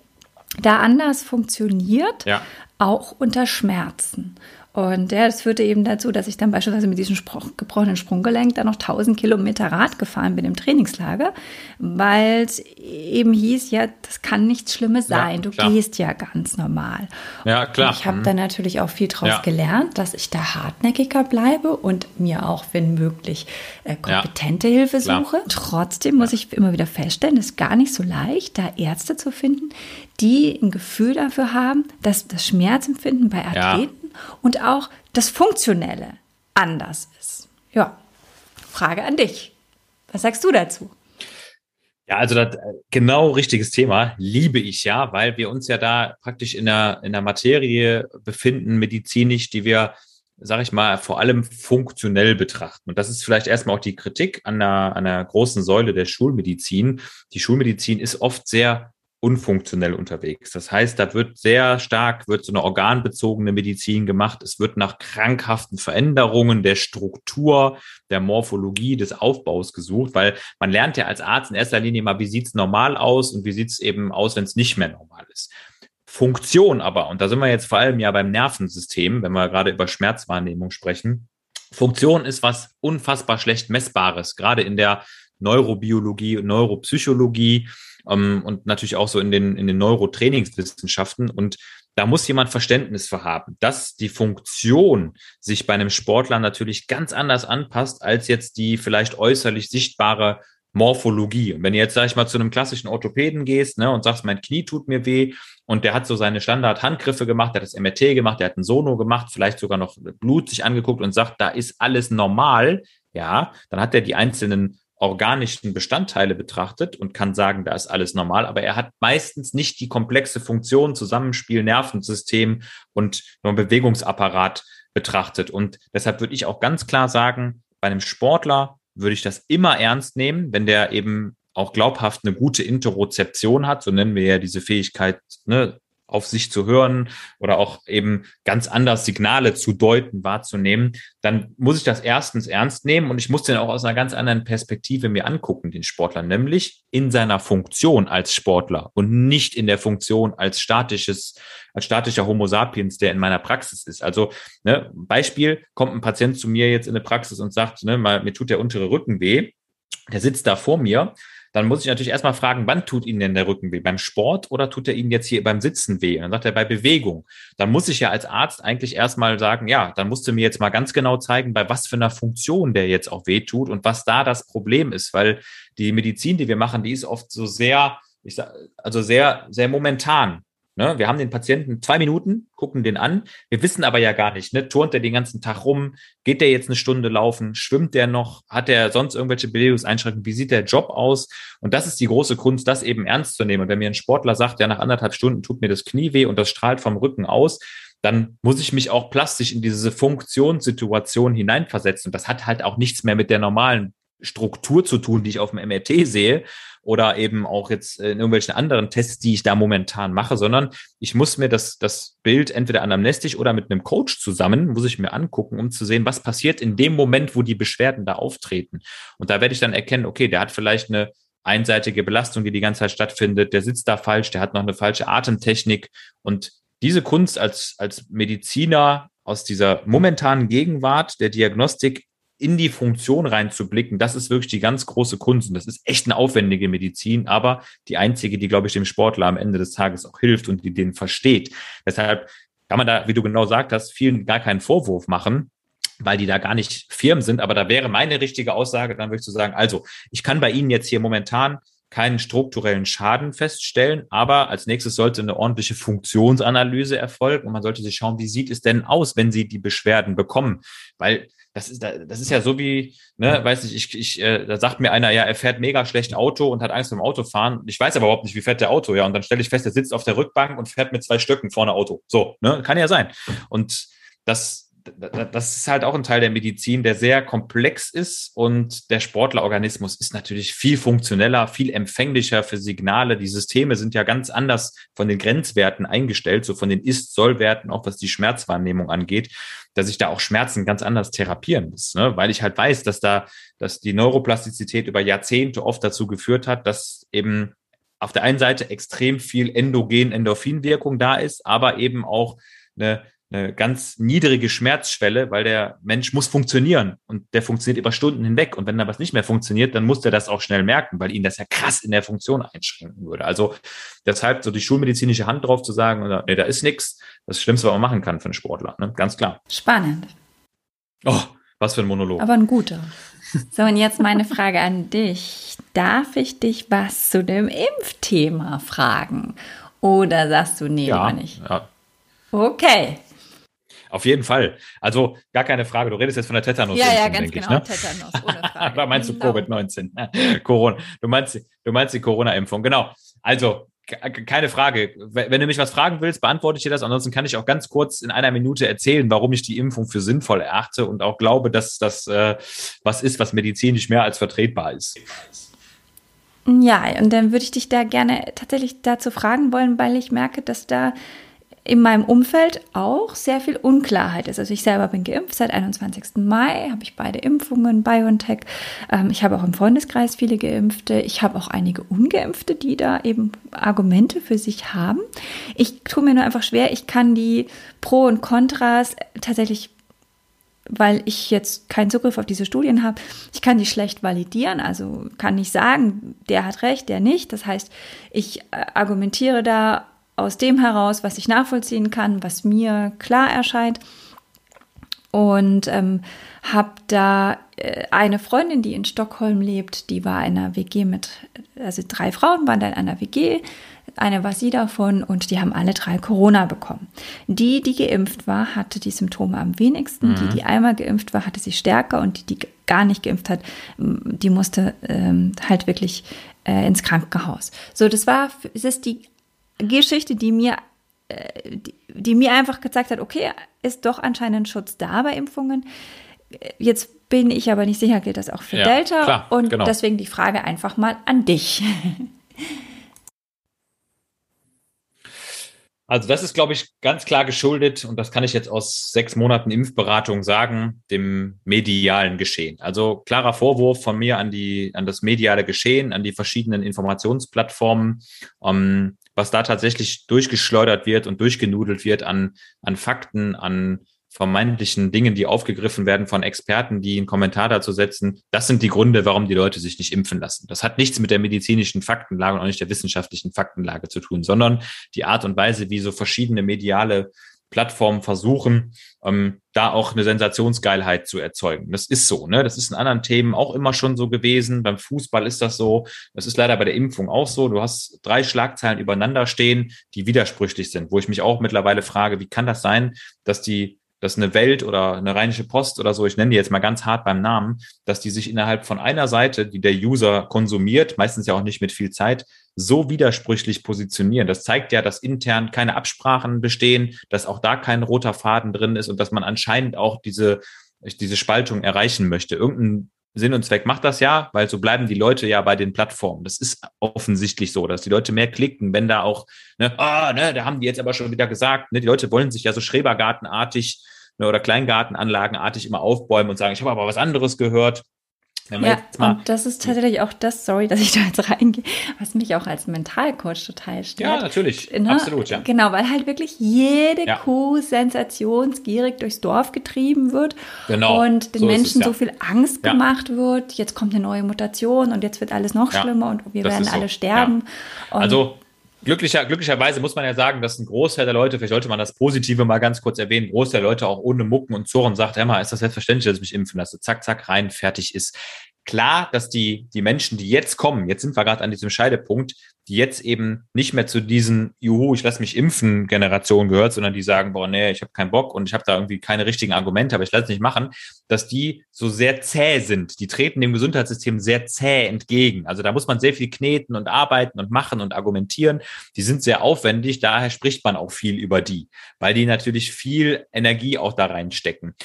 da anders funktioniert, ja. Auch unter Schmerzen. Und ja, das führte eben dazu, dass ich dann beispielsweise mit diesem Spruch, gebrochenen Sprunggelenk dann noch 1000 Kilometer Rad gefahren bin im Trainingslager, weil es eben hieß, ja, das kann nichts Schlimmes sein. Ja, du gehst ja ganz normal. Ja, klar. Und ich habe mhm. dann natürlich auch viel daraus ja. gelernt, dass ich da hartnäckiger bleibe und mir auch, wenn möglich, äh, kompetente ja, Hilfe suche. Klar. Trotzdem muss ich immer wieder feststellen, es ist gar nicht so leicht, da Ärzte zu finden, die ein Gefühl dafür haben, dass das Schmerzempfinden bei Athleten und auch das Funktionelle anders ist. Ja, Frage an dich. Was sagst du dazu? Ja, also das äh, genau richtiges Thema liebe ich ja, weil wir uns ja da praktisch in der, in der Materie befinden, medizinisch, die wir, sage ich mal, vor allem funktionell betrachten. Und das ist vielleicht erstmal auch die Kritik an der, an der großen Säule der Schulmedizin. Die Schulmedizin ist oft sehr unfunktionell unterwegs. Das heißt, da wird sehr stark, wird so eine organbezogene Medizin gemacht. Es wird nach krankhaften Veränderungen der Struktur, der Morphologie, des Aufbaus gesucht, weil man lernt ja als Arzt in erster Linie mal, wie sieht's normal aus und wie sieht's eben aus, wenn es nicht mehr normal ist. Funktion aber, und da sind wir jetzt vor allem ja beim Nervensystem, wenn wir gerade über Schmerzwahrnehmung sprechen. Funktion ist was unfassbar schlecht messbares, gerade in der Neurobiologie, Neuropsychologie ähm, und natürlich auch so in den, in den Neurotrainingswissenschaften. Und da muss jemand Verständnis für haben, dass die Funktion sich bei einem Sportler natürlich ganz anders anpasst, als jetzt die vielleicht äußerlich sichtbare Morphologie. Und wenn du jetzt, sag ich mal, zu einem klassischen Orthopäden gehst ne, und sagst, mein Knie tut mir weh und der hat so seine Standard-Handgriffe gemacht, der hat das MRT gemacht, der hat ein Sono gemacht, vielleicht sogar noch Blut sich angeguckt und sagt, da ist alles normal, ja, dann hat er die einzelnen organischen Bestandteile betrachtet und kann sagen, da ist alles normal, aber er hat meistens nicht die komplexe Funktion, Zusammenspiel, Nervensystem und Bewegungsapparat betrachtet. Und deshalb würde ich auch ganz klar sagen, bei einem Sportler würde ich das immer ernst nehmen, wenn der eben auch glaubhaft eine gute Interozeption hat, so nennen wir ja diese Fähigkeit, ne, auf sich zu hören oder auch eben ganz anders Signale zu deuten, wahrzunehmen, dann muss ich das erstens ernst nehmen und ich muss den auch aus einer ganz anderen Perspektive mir angucken, den Sportler, nämlich in seiner Funktion als Sportler und nicht in der Funktion als statisches, als statischer Homo sapiens, der in meiner Praxis ist. Also, ne, Beispiel, kommt ein Patient zu mir jetzt in eine Praxis und sagt, ne, mal, mir tut der untere Rücken weh. Der sitzt da vor mir dann muss ich natürlich erstmal fragen, wann tut Ihnen denn der Rücken weh? Beim Sport oder tut er Ihnen jetzt hier beim Sitzen weh? Und dann sagt er bei Bewegung. Dann muss ich ja als Arzt eigentlich erstmal sagen, ja, dann musst du mir jetzt mal ganz genau zeigen, bei was für einer Funktion der jetzt auch weh tut und was da das Problem ist, weil die Medizin, die wir machen, die ist oft so sehr, ich sag, also sehr, sehr momentan. Ne? Wir haben den Patienten zwei Minuten, gucken den an. Wir wissen aber ja gar nicht, ne? turnt er den ganzen Tag rum? Geht der jetzt eine Stunde laufen? Schwimmt der noch? Hat er sonst irgendwelche Bewegungseinschränkungen? Wie sieht der Job aus? Und das ist die große Kunst, das eben ernst zu nehmen. Und wenn mir ein Sportler sagt, ja, nach anderthalb Stunden tut mir das Knie weh und das strahlt vom Rücken aus, dann muss ich mich auch plastisch in diese Funktionssituation hineinversetzen. Und das hat halt auch nichts mehr mit der normalen Struktur zu tun, die ich auf dem MRT sehe oder eben auch jetzt in irgendwelchen anderen Tests, die ich da momentan mache, sondern ich muss mir das, das Bild entweder anamnestisch oder mit einem Coach zusammen, muss ich mir angucken, um zu sehen, was passiert in dem Moment, wo die Beschwerden da auftreten. Und da werde ich dann erkennen, okay, der hat vielleicht eine einseitige Belastung, die die ganze Zeit stattfindet, der sitzt da falsch, der hat noch eine falsche Atemtechnik und diese Kunst als, als Mediziner aus dieser momentanen Gegenwart der Diagnostik in die Funktion reinzublicken, das ist wirklich die ganz große Kunst. Und das ist echt eine aufwendige Medizin, aber die einzige, die, glaube ich, dem Sportler am Ende des Tages auch hilft und die den versteht. Deshalb kann man da, wie du genau sagt hast, vielen gar keinen Vorwurf machen, weil die da gar nicht Firmen sind. Aber da wäre meine richtige Aussage, dann würde ich zu so sagen, also ich kann bei Ihnen jetzt hier momentan keinen strukturellen Schaden feststellen, aber als nächstes sollte eine ordentliche Funktionsanalyse erfolgen und man sollte sich schauen, wie sieht es denn aus, wenn Sie die Beschwerden bekommen, weil das ist, das ist ja so wie, ne, weiß ich, ich, ich äh, da sagt mir einer, ja, er fährt mega schlecht Auto und hat Angst beim Autofahren. Ich weiß aber überhaupt nicht, wie fährt der Auto, ja. Und dann stelle ich fest, er sitzt auf der Rückbank und fährt mit zwei Stöcken vorne Auto. So, ne, kann ja sein. Und das, das ist halt auch ein Teil der Medizin, der sehr komplex ist und der Sportlerorganismus ist natürlich viel funktioneller, viel empfänglicher für Signale. Die Systeme sind ja ganz anders von den Grenzwerten eingestellt, so von den Ist-Soll-Werten, auch was die Schmerzwahrnehmung angeht, dass ich da auch Schmerzen ganz anders therapieren muss, ne? weil ich halt weiß, dass da, dass die Neuroplastizität über Jahrzehnte oft dazu geführt hat, dass eben auf der einen Seite extrem viel endogen Endorphinwirkung da ist, aber eben auch eine eine ganz niedrige Schmerzschwelle, weil der Mensch muss funktionieren und der funktioniert über Stunden hinweg. Und wenn da was nicht mehr funktioniert, dann muss der das auch schnell merken, weil ihn das ja krass in der Funktion einschränken würde. Also deshalb so die schulmedizinische Hand drauf zu sagen, nee, da ist nichts, das Schlimmste, was man machen kann für einen Sportler, ne? ganz klar. Spannend. Oh, was für ein Monolog. Aber ein guter. So, und jetzt meine Frage an dich. Darf ich dich was zu dem Impfthema fragen? Oder sagst du, nee, ja, nicht? Ja. Okay. Auf jeden Fall. Also gar keine Frage. Du redest jetzt von der Tetanus. Ja, ja, ganz genau. Ich, ne? Tetanus, ohne Frage. da meinst du genau. Covid-19? Corona. Du meinst, du meinst die Corona-Impfung. Genau. Also keine Frage. Wenn du mich was fragen willst, beantworte ich dir das. Ansonsten kann ich auch ganz kurz in einer Minute erzählen, warum ich die Impfung für sinnvoll erachte und auch glaube, dass das äh, was ist, was medizinisch mehr als vertretbar ist. Ja, und dann würde ich dich da gerne tatsächlich dazu fragen wollen, weil ich merke, dass da in meinem Umfeld auch sehr viel Unklarheit ist. Also ich selber bin geimpft seit 21. Mai, habe ich beide Impfungen, BioNTech. Ähm, ich habe auch im Freundeskreis viele Geimpfte. Ich habe auch einige Ungeimpfte, die da eben Argumente für sich haben. Ich tue mir nur einfach schwer, ich kann die Pro und Kontras tatsächlich weil ich jetzt keinen Zugriff auf diese Studien habe. Ich kann die schlecht validieren, also kann nicht sagen, der hat recht, der nicht. Das heißt, ich äh, argumentiere da aus dem heraus, was ich nachvollziehen kann, was mir klar erscheint. Und ähm, habe da äh, eine Freundin, die in Stockholm lebt, die war in einer WG mit, also drei Frauen waren da in einer WG, eine war sie davon und die haben alle drei Corona bekommen. Die, die geimpft war, hatte die Symptome am wenigsten. Mhm. Die, die einmal geimpft war, hatte sie stärker und die, die gar nicht geimpft hat, die musste ähm, halt wirklich äh, ins Krankenhaus. So, das war, es ist die Geschichte, die mir, äh, die, die, mir einfach gezeigt hat, okay, ist doch anscheinend ein Schutz da bei Impfungen. Jetzt bin ich aber nicht sicher, gilt das auch für ja, Delta. Klar, und genau. deswegen die Frage einfach mal an dich. Also das ist, glaube ich, ganz klar geschuldet, und das kann ich jetzt aus sechs Monaten Impfberatung sagen, dem medialen Geschehen. Also klarer Vorwurf von mir an die, an das mediale Geschehen, an die verschiedenen Informationsplattformen. Um, was da tatsächlich durchgeschleudert wird und durchgenudelt wird an, an Fakten, an vermeintlichen Dingen, die aufgegriffen werden von Experten, die einen Kommentar dazu setzen, das sind die Gründe, warum die Leute sich nicht impfen lassen. Das hat nichts mit der medizinischen Faktenlage und auch nicht der wissenschaftlichen Faktenlage zu tun, sondern die Art und Weise, wie so verschiedene mediale Plattformen versuchen, ähm, da auch eine Sensationsgeilheit zu erzeugen. Das ist so, ne? Das ist in anderen Themen auch immer schon so gewesen. Beim Fußball ist das so. Das ist leider bei der Impfung auch so. Du hast drei Schlagzeilen übereinander stehen, die widersprüchlich sind, wo ich mich auch mittlerweile frage, wie kann das sein, dass die dass eine Welt oder eine Rheinische Post oder so, ich nenne die jetzt mal ganz hart beim Namen, dass die sich innerhalb von einer Seite, die der User konsumiert, meistens ja auch nicht mit viel Zeit, so widersprüchlich positionieren. Das zeigt ja, dass intern keine Absprachen bestehen, dass auch da kein roter Faden drin ist und dass man anscheinend auch diese, diese Spaltung erreichen möchte. Irgendein Sinn und Zweck macht das ja, weil so bleiben die Leute ja bei den Plattformen. Das ist offensichtlich so, dass die Leute mehr klicken, wenn da auch, ne, ah, ne, da haben die jetzt aber schon wieder gesagt, ne, die Leute wollen sich ja so Schrebergartenartig ne, oder Kleingartenanlagenartig immer aufbäumen und sagen, ich habe aber was anderes gehört. Ja, und das ist tatsächlich auch das, sorry, dass ich da jetzt reingehe, was mich auch als Mentalcoach total stört. Ja, natürlich, ne? absolut, ja. Genau, weil halt wirklich jede ja. Kuh sensationsgierig durchs Dorf getrieben wird genau. und den so Menschen es, ja. so viel Angst ja. gemacht wird. Jetzt kommt eine neue Mutation und jetzt wird alles noch schlimmer und wir das werden alle so. sterben. Also glücklicher, glücklicherweise muss man ja sagen, dass ein Großteil der Leute, vielleicht sollte man das Positive mal ganz kurz erwähnen, Großteil der Leute auch ohne Mucken und Zurren sagt, Emma, ist das selbstverständlich, dass ich mich impfen lasse? Zack, zack, rein, fertig ist klar, dass die, die Menschen, die jetzt kommen, jetzt sind wir gerade an diesem Scheidepunkt, die jetzt eben nicht mehr zu diesen Juhu, ich lasse mich impfen Generation gehört, sondern die sagen, boah, nee, ich habe keinen Bock und ich habe da irgendwie keine richtigen Argumente, aber ich lasse es nicht machen, dass die so sehr zäh sind. Die treten dem Gesundheitssystem sehr zäh entgegen. Also da muss man sehr viel kneten und arbeiten und machen und argumentieren. Die sind sehr aufwendig, daher spricht man auch viel über die, weil die natürlich viel Energie auch da reinstecken.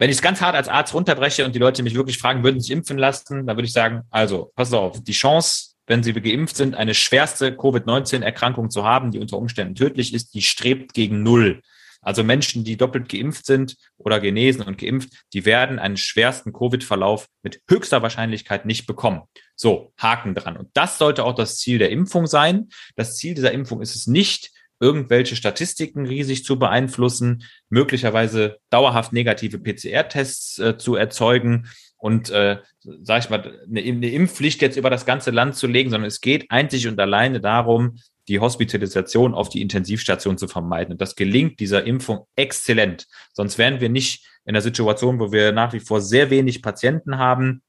Wenn ich es ganz hart als Arzt runterbreche und die Leute mich wirklich fragen, würden sich impfen lassen, dann würde ich sagen, also, pass auf, die Chance, wenn sie geimpft sind, eine schwerste Covid-19-Erkrankung zu haben, die unter Umständen tödlich ist, die strebt gegen Null. Also Menschen, die doppelt geimpft sind oder genesen und geimpft, die werden einen schwersten Covid-Verlauf mit höchster Wahrscheinlichkeit nicht bekommen. So, Haken dran. Und das sollte auch das Ziel der Impfung sein. Das Ziel dieser Impfung ist es nicht, irgendwelche Statistiken riesig zu beeinflussen, möglicherweise dauerhaft negative PCR-Tests äh, zu erzeugen und, äh, sag ich mal, eine, eine Impfpflicht jetzt über das ganze Land zu legen, sondern es geht einzig und alleine darum, die Hospitalisation auf die Intensivstation zu vermeiden. Und das gelingt dieser Impfung exzellent. Sonst wären wir nicht in der Situation, wo wir nach wie vor sehr wenig Patienten haben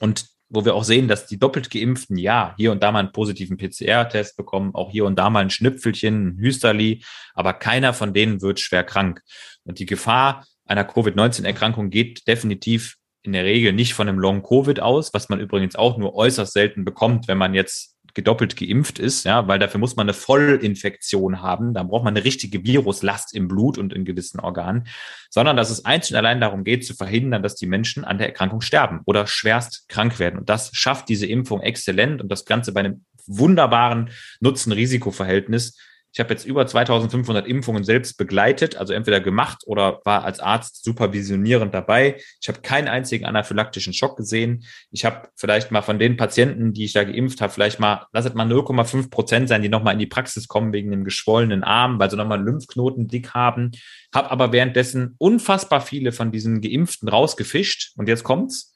und wo wir auch sehen, dass die doppelt geimpften ja hier und da mal einen positiven PCR-Test bekommen, auch hier und da mal ein Schnüpfelchen, ein Hüsterli, aber keiner von denen wird schwer krank. Und die Gefahr einer Covid-19-Erkrankung geht definitiv in der Regel nicht von einem Long-Covid aus, was man übrigens auch nur äußerst selten bekommt, wenn man jetzt gedoppelt geimpft ist, ja, weil dafür muss man eine Vollinfektion haben. Da braucht man eine richtige Viruslast im Blut und in gewissen Organen, sondern dass es einzig und allein darum geht, zu verhindern, dass die Menschen an der Erkrankung sterben oder schwerst krank werden. Und das schafft diese Impfung exzellent und das Ganze bei einem wunderbaren Nutzen-Risiko-Verhältnis ich habe jetzt über 2500 Impfungen selbst begleitet, also entweder gemacht oder war als Arzt supervisionierend dabei. Ich habe keinen einzigen anaphylaktischen Schock gesehen. Ich habe vielleicht mal von den Patienten, die ich da geimpft habe, vielleicht mal, lass es mal 0,5 Prozent sein, die nochmal in die Praxis kommen wegen dem geschwollenen Arm, weil sie nochmal Lymphknoten dick haben. Habe aber währenddessen unfassbar viele von diesen Geimpften rausgefischt. Und jetzt kommt's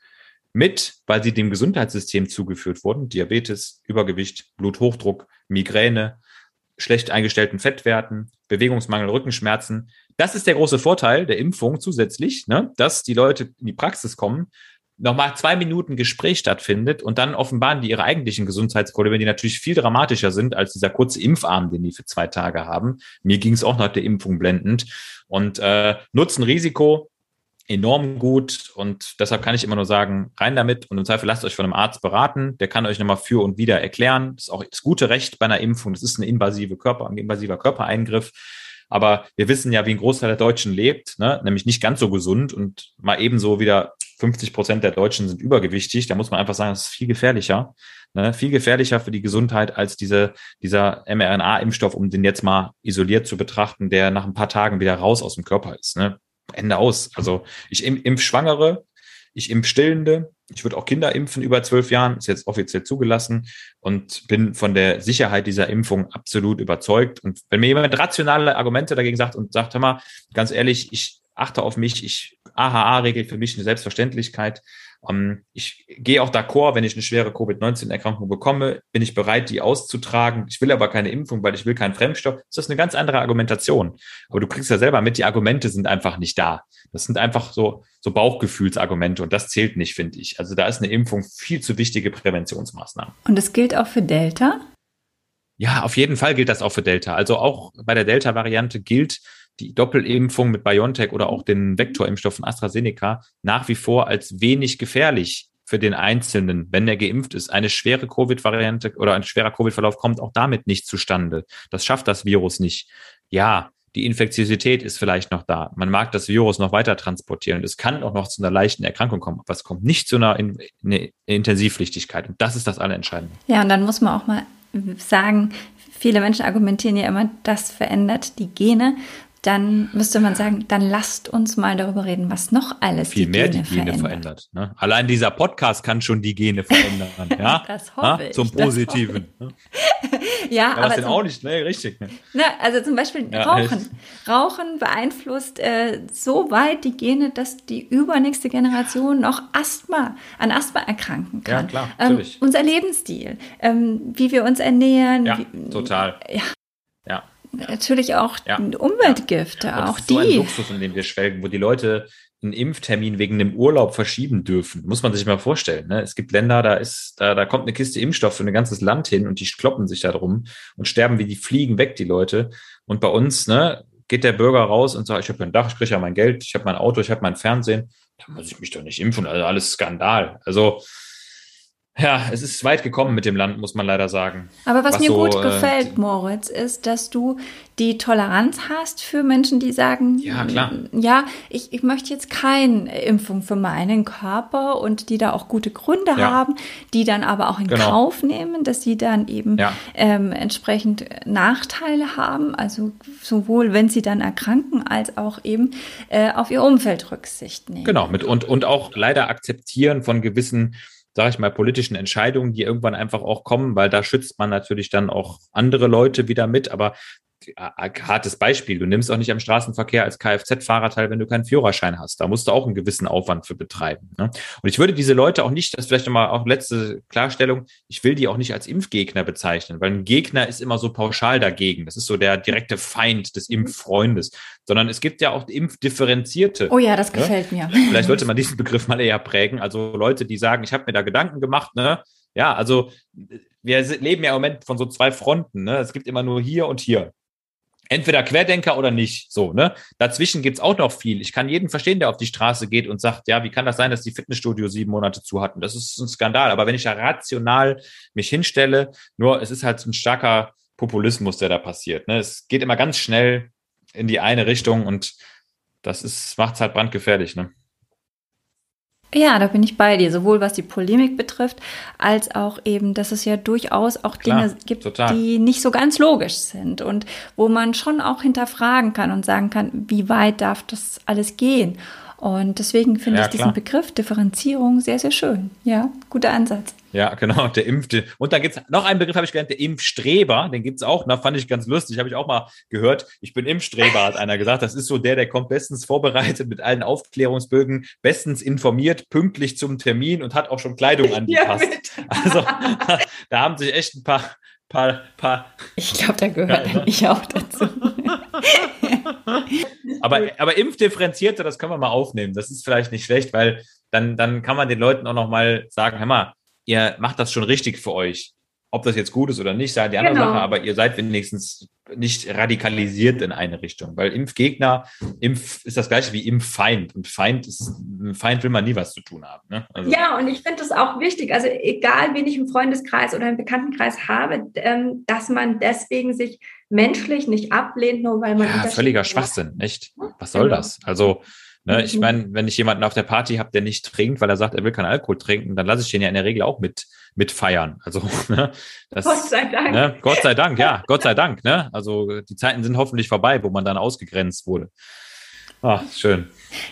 mit, weil sie dem Gesundheitssystem zugeführt wurden. Diabetes, Übergewicht, Bluthochdruck, Migräne, schlecht eingestellten Fettwerten, Bewegungsmangel, Rückenschmerzen. Das ist der große Vorteil der Impfung zusätzlich, ne, dass die Leute in die Praxis kommen, nochmal zwei Minuten Gespräch stattfindet und dann offenbaren die ihre eigentlichen Gesundheitsprobleme, die natürlich viel dramatischer sind als dieser kurze Impfarm, den die für zwei Tage haben. Mir ging es auch nach der Impfung blendend. Und äh, Nutzen, Risiko, enorm gut und deshalb kann ich immer nur sagen, rein damit und im Zweifel lasst euch von einem Arzt beraten, der kann euch nochmal für und wieder erklären. Das ist auch das gute Recht bei einer Impfung, das ist eine invasive Körper, ein invasiver Körpereingriff. Aber wir wissen ja, wie ein Großteil der Deutschen lebt, ne? nämlich nicht ganz so gesund und mal ebenso wieder 50 Prozent der Deutschen sind übergewichtig. Da muss man einfach sagen, das ist viel gefährlicher, ne? viel gefährlicher für die Gesundheit als diese, dieser mRNA-Impfstoff, um den jetzt mal isoliert zu betrachten, der nach ein paar Tagen wieder raus aus dem Körper ist. Ne? Ende aus. Also ich impf Schwangere, ich impf Stillende, ich würde auch Kinder impfen über zwölf Jahren, ist jetzt offiziell zugelassen und bin von der Sicherheit dieser Impfung absolut überzeugt. Und wenn mir jemand rationale Argumente dagegen sagt und sagt, hör mal, ganz ehrlich, ich achte auf mich, ich AHA regelt für mich eine Selbstverständlichkeit, ähm, ich gehe auch d'accord, wenn ich eine schwere Covid-19-Erkrankung bekomme, bin ich bereit, die auszutragen. Ich will aber keine Impfung, weil ich will keinen Fremdstoff. Das ist eine ganz andere Argumentation. Aber du kriegst ja selber mit, die Argumente sind einfach nicht da. Das sind einfach so, so Bauchgefühlsargumente und das zählt nicht, finde ich. Also da ist eine Impfung viel zu wichtige Präventionsmaßnahme. Und das gilt auch für Delta? Ja, auf jeden Fall gilt das auch für Delta. Also auch bei der Delta-Variante gilt, die Doppelimpfung mit BioNTech oder auch den Vektorimpfstoff von AstraZeneca nach wie vor als wenig gefährlich für den Einzelnen, wenn er geimpft ist. Eine schwere Covid-Variante oder ein schwerer Covid-Verlauf kommt auch damit nicht zustande. Das schafft das Virus nicht. Ja, die Infektiosität ist vielleicht noch da. Man mag das Virus noch weiter transportieren es kann auch noch zu einer leichten Erkrankung kommen, aber es kommt nicht zu einer, in, eine Intensivpflichtigkeit. Und das ist das Allerentscheidende. Ja, und dann muss man auch mal sagen, viele Menschen argumentieren ja immer, das verändert die Gene dann müsste man sagen, dann lasst uns mal darüber reden, was noch alles Viel die mehr Gene die Gene verändert. verändert ne? Allein dieser Podcast kann schon die Gene verändern. ja? das hoffe ich. Zum Positiven. Ne? ja, aber. Das denn auch nicht, ne? Richtig. Ne? Na, also zum Beispiel ja, Rauchen. Echt. Rauchen beeinflusst äh, so weit die Gene, dass die übernächste Generation noch Asthma, an Asthma erkranken kann. Ja, klar, ähm, unser Lebensstil, ähm, wie wir uns ernähren. Ja, wie, total. Ja. Ja, Natürlich auch ja. Umweltgifte, ja. auch die. So ein Luxus, in dem wir schwelgen, wo die Leute einen Impftermin wegen einem Urlaub verschieben dürfen. Muss man sich mal vorstellen. Ne? Es gibt Länder, da ist, da, da kommt eine Kiste Impfstoff für ein ganzes Land hin und die kloppen sich da drum und sterben wie die Fliegen weg, die Leute. Und bei uns, ne, geht der Bürger raus und sagt, ich habe ein Dach, ich kriege ja mein Geld, ich habe mein Auto, ich habe mein Fernsehen. Da muss ich mich doch nicht impfen. Also alles Skandal. Also ja, es ist weit gekommen mit dem Land, muss man leider sagen. Aber was, was mir so, gut äh, gefällt, Moritz, ist, dass du die Toleranz hast für Menschen, die sagen, ja, klar. ja, ich, ich möchte jetzt keine Impfung für meinen Körper und die da auch gute Gründe ja. haben, die dann aber auch in genau. Kauf nehmen, dass sie dann eben ja. ähm, entsprechend Nachteile haben, also sowohl wenn sie dann erkranken, als auch eben äh, auf ihr Umfeld Rücksicht nehmen. Genau, mit, und, und auch leider akzeptieren von gewissen sage ich mal, politischen Entscheidungen, die irgendwann einfach auch kommen, weil da schützt man natürlich dann auch andere Leute wieder mit. Aber hartes Beispiel. Du nimmst auch nicht am Straßenverkehr als Kfz-Fahrer teil, wenn du keinen Führerschein hast. Da musst du auch einen gewissen Aufwand für betreiben. Ne? Und ich würde diese Leute auch nicht, das vielleicht nochmal auch letzte Klarstellung, ich will die auch nicht als Impfgegner bezeichnen, weil ein Gegner ist immer so pauschal dagegen. Das ist so der direkte Feind des Impffreundes. Sondern es gibt ja auch Impfdifferenzierte. Oh ja, das ne? gefällt mir. Vielleicht sollte man diesen Begriff mal eher prägen. Also Leute, die sagen, ich habe mir da Gedanken gemacht, ne? Ja, also wir leben ja im Moment von so zwei Fronten. Ne? Es gibt immer nur hier und hier entweder Querdenker oder nicht. So, ne? Dazwischen gibt's auch noch viel. Ich kann jeden verstehen, der auf die Straße geht und sagt, ja, wie kann das sein, dass die Fitnessstudio sieben Monate zu hatten? Das ist ein Skandal. Aber wenn ich da rational mich hinstelle, nur es ist halt ein starker Populismus, der da passiert. Ne? Es geht immer ganz schnell in die eine Richtung und das ist, macht's halt brandgefährlich, ne? Ja, da bin ich bei dir, sowohl was die Polemik betrifft, als auch eben, dass es ja durchaus auch Klar, Dinge gibt, total. die nicht so ganz logisch sind und wo man schon auch hinterfragen kann und sagen kann, wie weit darf das alles gehen? Und deswegen finde ja, ich diesen Begriff Differenzierung sehr, sehr schön. Ja, guter Ansatz. Ja, genau, der Impfte. Und da gibt's noch einen Begriff, habe ich gelernt, der Impfstreber, den gibt's auch. Da fand ich ganz lustig, habe ich auch mal gehört. Ich bin Impfstreber, hat einer gesagt. Das ist so der, der kommt bestens vorbereitet mit allen Aufklärungsbögen, bestens informiert, pünktlich zum Termin und hat auch schon Kleidung angepasst. Ja, also da haben sich echt ein paar, paar, paar. Ich glaube, da gehört ja, ich auch dazu. aber, aber Impfdifferenzierte, das können wir mal aufnehmen. Das ist vielleicht nicht schlecht, weil dann, dann kann man den Leuten auch noch mal sagen, hör mal, ihr macht das schon richtig für euch. Ob das jetzt gut ist oder nicht, sei die andere genau. Sache, aber ihr seid wenigstens nicht radikalisiert in eine Richtung, weil Impfgegner, Impf ist das gleiche wie Impffeind und Feind ist, Feind will man nie was zu tun haben. Ne? Also. Ja, und ich finde das auch wichtig, also egal, wen ich im Freundeskreis oder im Bekanntenkreis habe, ähm, dass man deswegen sich menschlich nicht ablehnt, nur weil man. Ja, völliger Schwachsinn, echt. Was soll genau. das? Also, Ne, ich mhm. meine, wenn ich jemanden auf der Party habe, der nicht trinkt, weil er sagt, er will keinen Alkohol trinken, dann lasse ich den ja in der Regel auch mit, mit feiern. Also, ne, das, Gott sei Dank. Ne, Gott sei Dank, ja, Gott sei Dank. Ne? Also die Zeiten sind hoffentlich vorbei, wo man dann ausgegrenzt wurde. Ah, schön.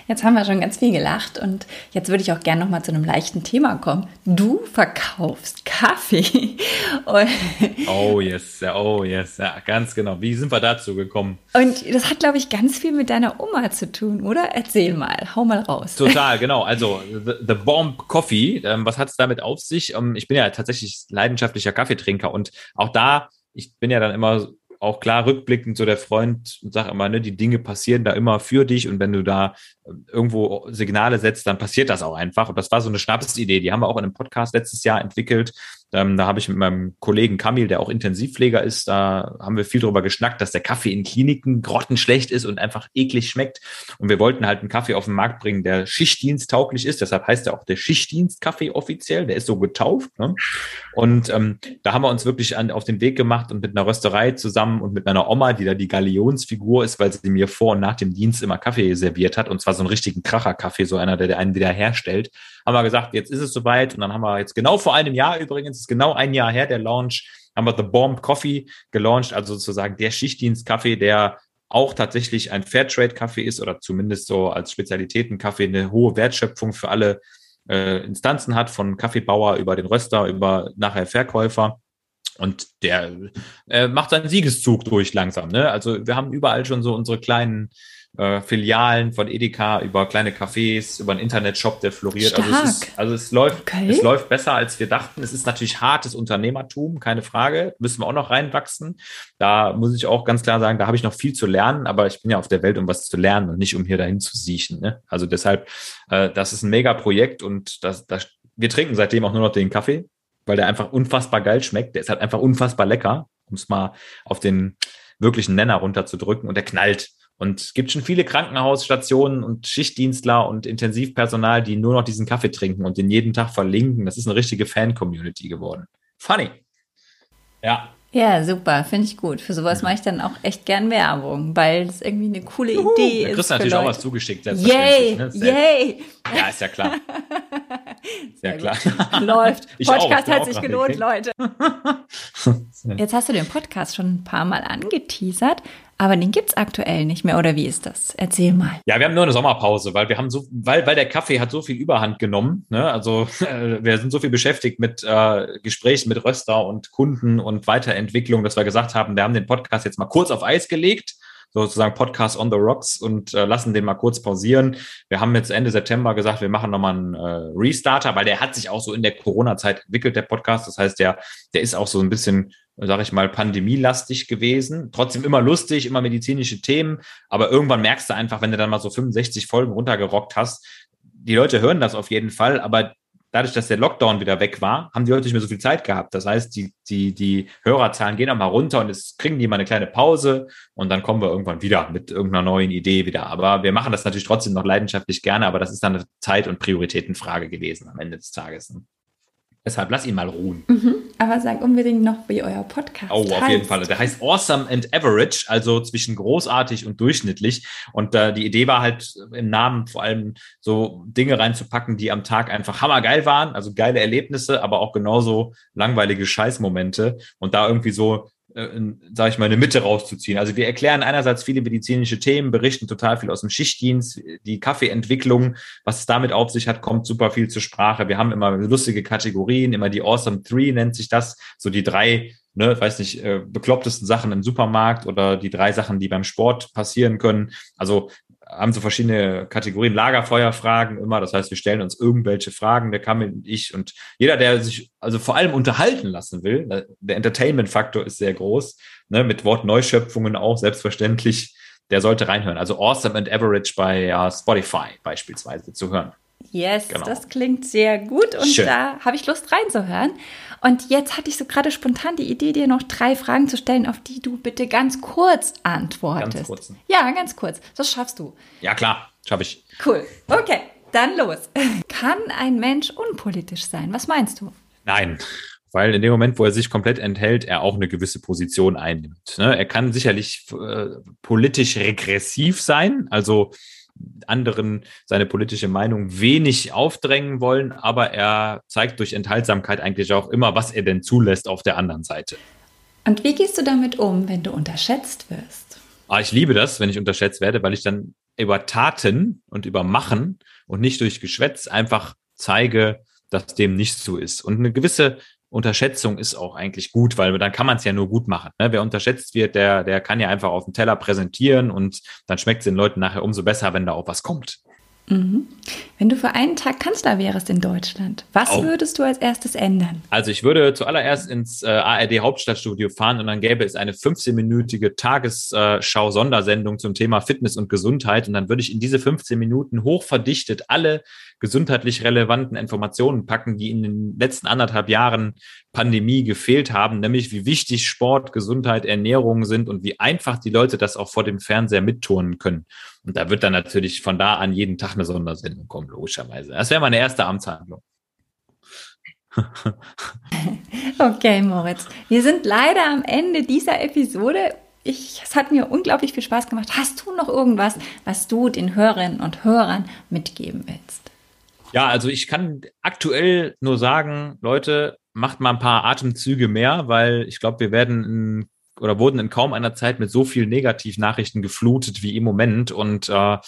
Jetzt haben wir schon ganz viel gelacht und jetzt würde ich auch gerne noch mal zu einem leichten Thema kommen. Du verkaufst Kaffee. oh yes, ja, oh yes, ja, ganz genau. Wie sind wir dazu gekommen? Und das hat, glaube ich, ganz viel mit deiner Oma zu tun, oder? Erzähl mal, hau mal raus. Total, genau. Also The, the Bomb Coffee, ähm, was hat es damit auf sich? Ähm, ich bin ja tatsächlich leidenschaftlicher Kaffeetrinker und auch da ich bin ja dann immer auch klar rückblickend so der Freund und sag immer, ne, die Dinge passieren da immer für dich und wenn du da äh, irgendwo Signale setzt, dann passiert das auch einfach. Und das war so eine Schnapsidee, die haben wir auch in einem Podcast letztes Jahr entwickelt. Ähm, da habe ich mit meinem Kollegen Kamil, der auch Intensivpfleger ist, da haben wir viel drüber geschnackt, dass der Kaffee in Kliniken grottenschlecht ist und einfach eklig schmeckt. Und wir wollten halt einen Kaffee auf den Markt bringen, der schichtdiensttauglich ist. Deshalb heißt er auch der Schichtdienstkaffee offiziell. Der ist so getauft. Ne? Und ähm, da haben wir uns wirklich an, auf den Weg gemacht und mit einer Rösterei zusammen und mit meiner Oma, die da die Galionsfigur ist, weil sie mir vor und nach dem Dienst immer Kaffee serviert hat. Und zwar so einen richtigen Kracher-Kaffee, so einer, der einen wieder herstellt. Haben wir gesagt, jetzt ist es soweit. Und dann haben wir jetzt genau vor einem Jahr übrigens, ist genau ein Jahr her, der Launch, haben wir The Bomb Coffee gelauncht, also sozusagen der Schichtdienstkaffee, der auch tatsächlich ein Fairtrade-Kaffee ist oder zumindest so als Spezialitäten-Kaffee eine hohe Wertschöpfung für alle äh, Instanzen hat, von Kaffeebauer über den Röster, über nachher Verkäufer. Und der äh, macht seinen Siegeszug durch langsam. Ne? Also wir haben überall schon so unsere kleinen äh, Filialen von Edeka über kleine Cafés, über einen Internetshop, der floriert. Stark. Also es, ist, also es läuft, Okay. es läuft besser, als wir dachten. Es ist natürlich hartes Unternehmertum, keine Frage. Müssen wir auch noch reinwachsen. Da muss ich auch ganz klar sagen, da habe ich noch viel zu lernen, aber ich bin ja auf der Welt, um was zu lernen und nicht um hier dahin zu siechen. Ne? Also deshalb, äh, das ist ein mega Projekt und das, das, wir trinken seitdem auch nur noch den Kaffee, weil der einfach unfassbar geil schmeckt. Der ist halt einfach unfassbar lecker, um es mal auf den wirklichen Nenner runterzudrücken und der knallt. Und es gibt schon viele Krankenhausstationen und Schichtdienstler und Intensivpersonal, die nur noch diesen Kaffee trinken und den jeden Tag verlinken. Das ist eine richtige Fan-Community geworden. Funny. Ja. Ja, super, finde ich gut. Für sowas mache ich dann auch echt gern Werbung, weil das irgendwie eine coole Idee Da ist. kriegst du für natürlich auch Leute. was zugeschickt. Yay, ne? Selbst- yay. Ja, ist ja klar. Sehr Ja, klar. Läuft. Ich auch, Podcast bin hat auch sich gelohnt. Leute. Jetzt hast du den Podcast schon ein paar Mal angeteasert, aber den gibt's aktuell nicht mehr, oder wie ist das? Erzähl mal. Ja, wir haben nur eine Sommerpause, weil wir haben so, weil, weil der Kaffee hat so viel Überhand genommen. Ne? Also äh, wir sind so viel beschäftigt mit äh, Gesprächen mit Röster und Kunden und Weiterentwicklung, dass wir gesagt haben, wir haben den Podcast jetzt mal kurz auf Eis gelegt, sozusagen Podcast on the Rocks und äh, lassen den mal kurz pausieren. Wir haben jetzt Ende September gesagt, wir machen nochmal einen äh, Restarter, weil der hat sich auch so in der Corona-Zeit entwickelt, der Podcast. Das heißt, der, der ist auch so ein bisschen sage ich mal, pandemielastig gewesen. Trotzdem immer lustig, immer medizinische Themen. Aber irgendwann merkst du einfach, wenn du dann mal so 65 Folgen runtergerockt hast, die Leute hören das auf jeden Fall, aber dadurch, dass der Lockdown wieder weg war, haben die Leute nicht mehr so viel Zeit gehabt. Das heißt, die, die, die Hörerzahlen gehen auch mal runter und es kriegen die mal eine kleine Pause und dann kommen wir irgendwann wieder mit irgendeiner neuen Idee wieder. Aber wir machen das natürlich trotzdem noch leidenschaftlich gerne, aber das ist dann eine Zeit- und Prioritätenfrage gewesen am Ende des Tages. ne? Deshalb lass ihn mal ruhen. Aber sag unbedingt noch, wie euer Podcast Oh, auf heißt. jeden Fall. Der heißt Awesome and Average, also zwischen großartig und durchschnittlich. Und äh, die Idee war halt im Namen vor allem so Dinge reinzupacken, die am Tag einfach hammergeil waren, also geile Erlebnisse, aber auch genauso langweilige Scheißmomente und da irgendwie so sage ich mal, eine Mitte rauszuziehen. Also wir erklären einerseits viele medizinische Themen, berichten total viel aus dem Schichtdienst, die Kaffeeentwicklung, was es damit auf sich hat, kommt super viel zur Sprache. Wir haben immer lustige Kategorien, immer die Awesome Three nennt sich das, so die drei ne, weiß nicht, äh, beklopptesten Sachen im Supermarkt oder die drei Sachen, die beim Sport passieren können. Also haben so verschiedene Kategorien, Lagerfeuerfragen immer. Das heißt, wir stellen uns irgendwelche Fragen, der Kamil und ich und jeder, der sich also vor allem unterhalten lassen will, äh, der Entertainment-Faktor ist sehr groß, ne, mit Wortneuschöpfungen auch selbstverständlich, der sollte reinhören. Also Awesome and Average bei ja, Spotify beispielsweise zu hören. Yes, Genau. das klingt sehr gut und Schön. da habe ich Lust reinzuhören. Und jetzt hatte ich so gerade spontan die Idee, dir noch drei Fragen zu stellen, auf die du bitte ganz kurz antwortest. Ganz kurz. Ja, ganz kurz. Das schaffst du. Ja, klar, schaffe ich. Cool. Okay, dann los. Kann ein Mensch unpolitisch sein? Was meinst du? Nein, weil in dem Moment, wo er sich komplett enthält, er auch eine gewisse Position einnimmt. Ne? Er kann sicherlich äh, politisch regressiv sein, also anderen seine politische Meinung wenig aufdrängen wollen, aber er zeigt durch Enthaltsamkeit eigentlich auch immer, was er denn zulässt auf der anderen Seite. Und wie gehst du damit um, wenn du unterschätzt wirst? Aber ich liebe das, wenn ich unterschätzt werde, weil ich dann über Taten und über Machen und nicht durch Geschwätz einfach zeige, dass dem nicht so ist. Und eine gewisse Unterschätzung ist auch eigentlich gut, weil dann kann man es ja nur gut machen. Ne? Wer unterschätzt wird, der, der kann ja einfach auf dem Teller präsentieren und dann schmeckt es den Leuten nachher umso besser, wenn da auch was kommt. Mhm. Wenn du für einen Tag Kanzler wärst in Deutschland, was Oh. würdest du als erstes ändern? Also ich würde zuallererst ins äh, ARD Hauptstadtstudio fahren und dann gäbe es eine 15-minütige Tagesschau-Sondersendung zum Thema Fitness und Gesundheit und dann würde ich in diese 15 Minuten hochverdichtet alle gesundheitlich relevanten Informationen packen, die in den letzten anderthalb Jahren Pandemie gefehlt haben, nämlich wie wichtig Sport, Gesundheit, Ernährung sind und wie einfach die Leute das auch vor dem Fernseher mitturnen können. Und da wird dann natürlich von da an jeden Tag eine Sondersendung kommen, logischerweise. Das wäre meine erste Amtshandlung. okay, Moritz. Wir sind leider am Ende dieser Episode. Ich, es hat mir unglaublich viel Spaß gemacht. Hast du noch irgendwas, was du den Hörerinnen und Hörern mitgeben willst? Ja, also ich kann aktuell nur sagen, Leute, macht mal ein paar Atemzüge mehr, weil ich glaube, wir werden in, oder wurden in kaum einer Zeit mit so vielen Negativnachrichten geflutet wie im Moment. Und äh,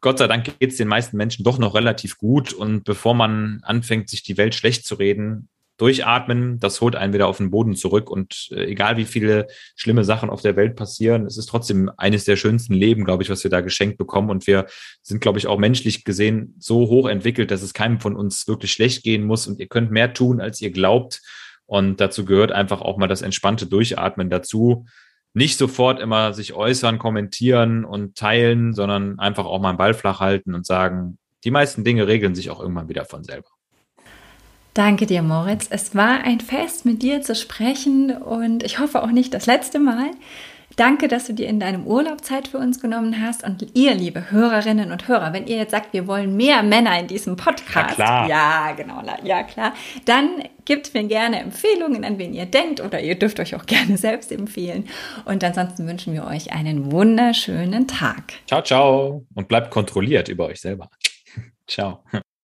Gott sei Dank geht es den meisten Menschen doch noch relativ gut. Und bevor man anfängt, sich die Welt schlecht zu reden, durchatmen, das holt einen wieder auf den Boden zurück. Und äh, egal wie viele schlimme Sachen auf der Welt passieren, es ist trotzdem eines der schönsten Leben, glaube ich, was wir da geschenkt bekommen. Und wir sind, glaube ich, auch menschlich gesehen so hoch entwickelt, dass es keinem von uns wirklich schlecht gehen muss. Und ihr könnt mehr tun, als ihr glaubt. Und dazu gehört einfach auch mal das entspannte Durchatmen dazu. Nicht sofort immer sich äußern, kommentieren und teilen, sondern einfach auch mal einen Ball flach halten und sagen, die meisten Dinge regeln sich auch irgendwann wieder von selber. Danke dir, Moritz. Es war ein Fest, mit dir zu sprechen und ich hoffe auch nicht das letzte Mal. Danke, dass du dir in deinem Urlaub Zeit für uns genommen hast. Und ihr, liebe Hörerinnen und Hörer, wenn ihr jetzt sagt, wir wollen mehr Männer in diesem Podcast, ja, ja genau, ja klar, dann gebt mir gerne Empfehlungen, an wen ihr denkt, oder ihr dürft euch auch gerne selbst empfehlen. Und ansonsten wünschen wir euch einen wunderschönen Tag. Ciao, ciao. Und bleibt kontrolliert über euch selber. ciao.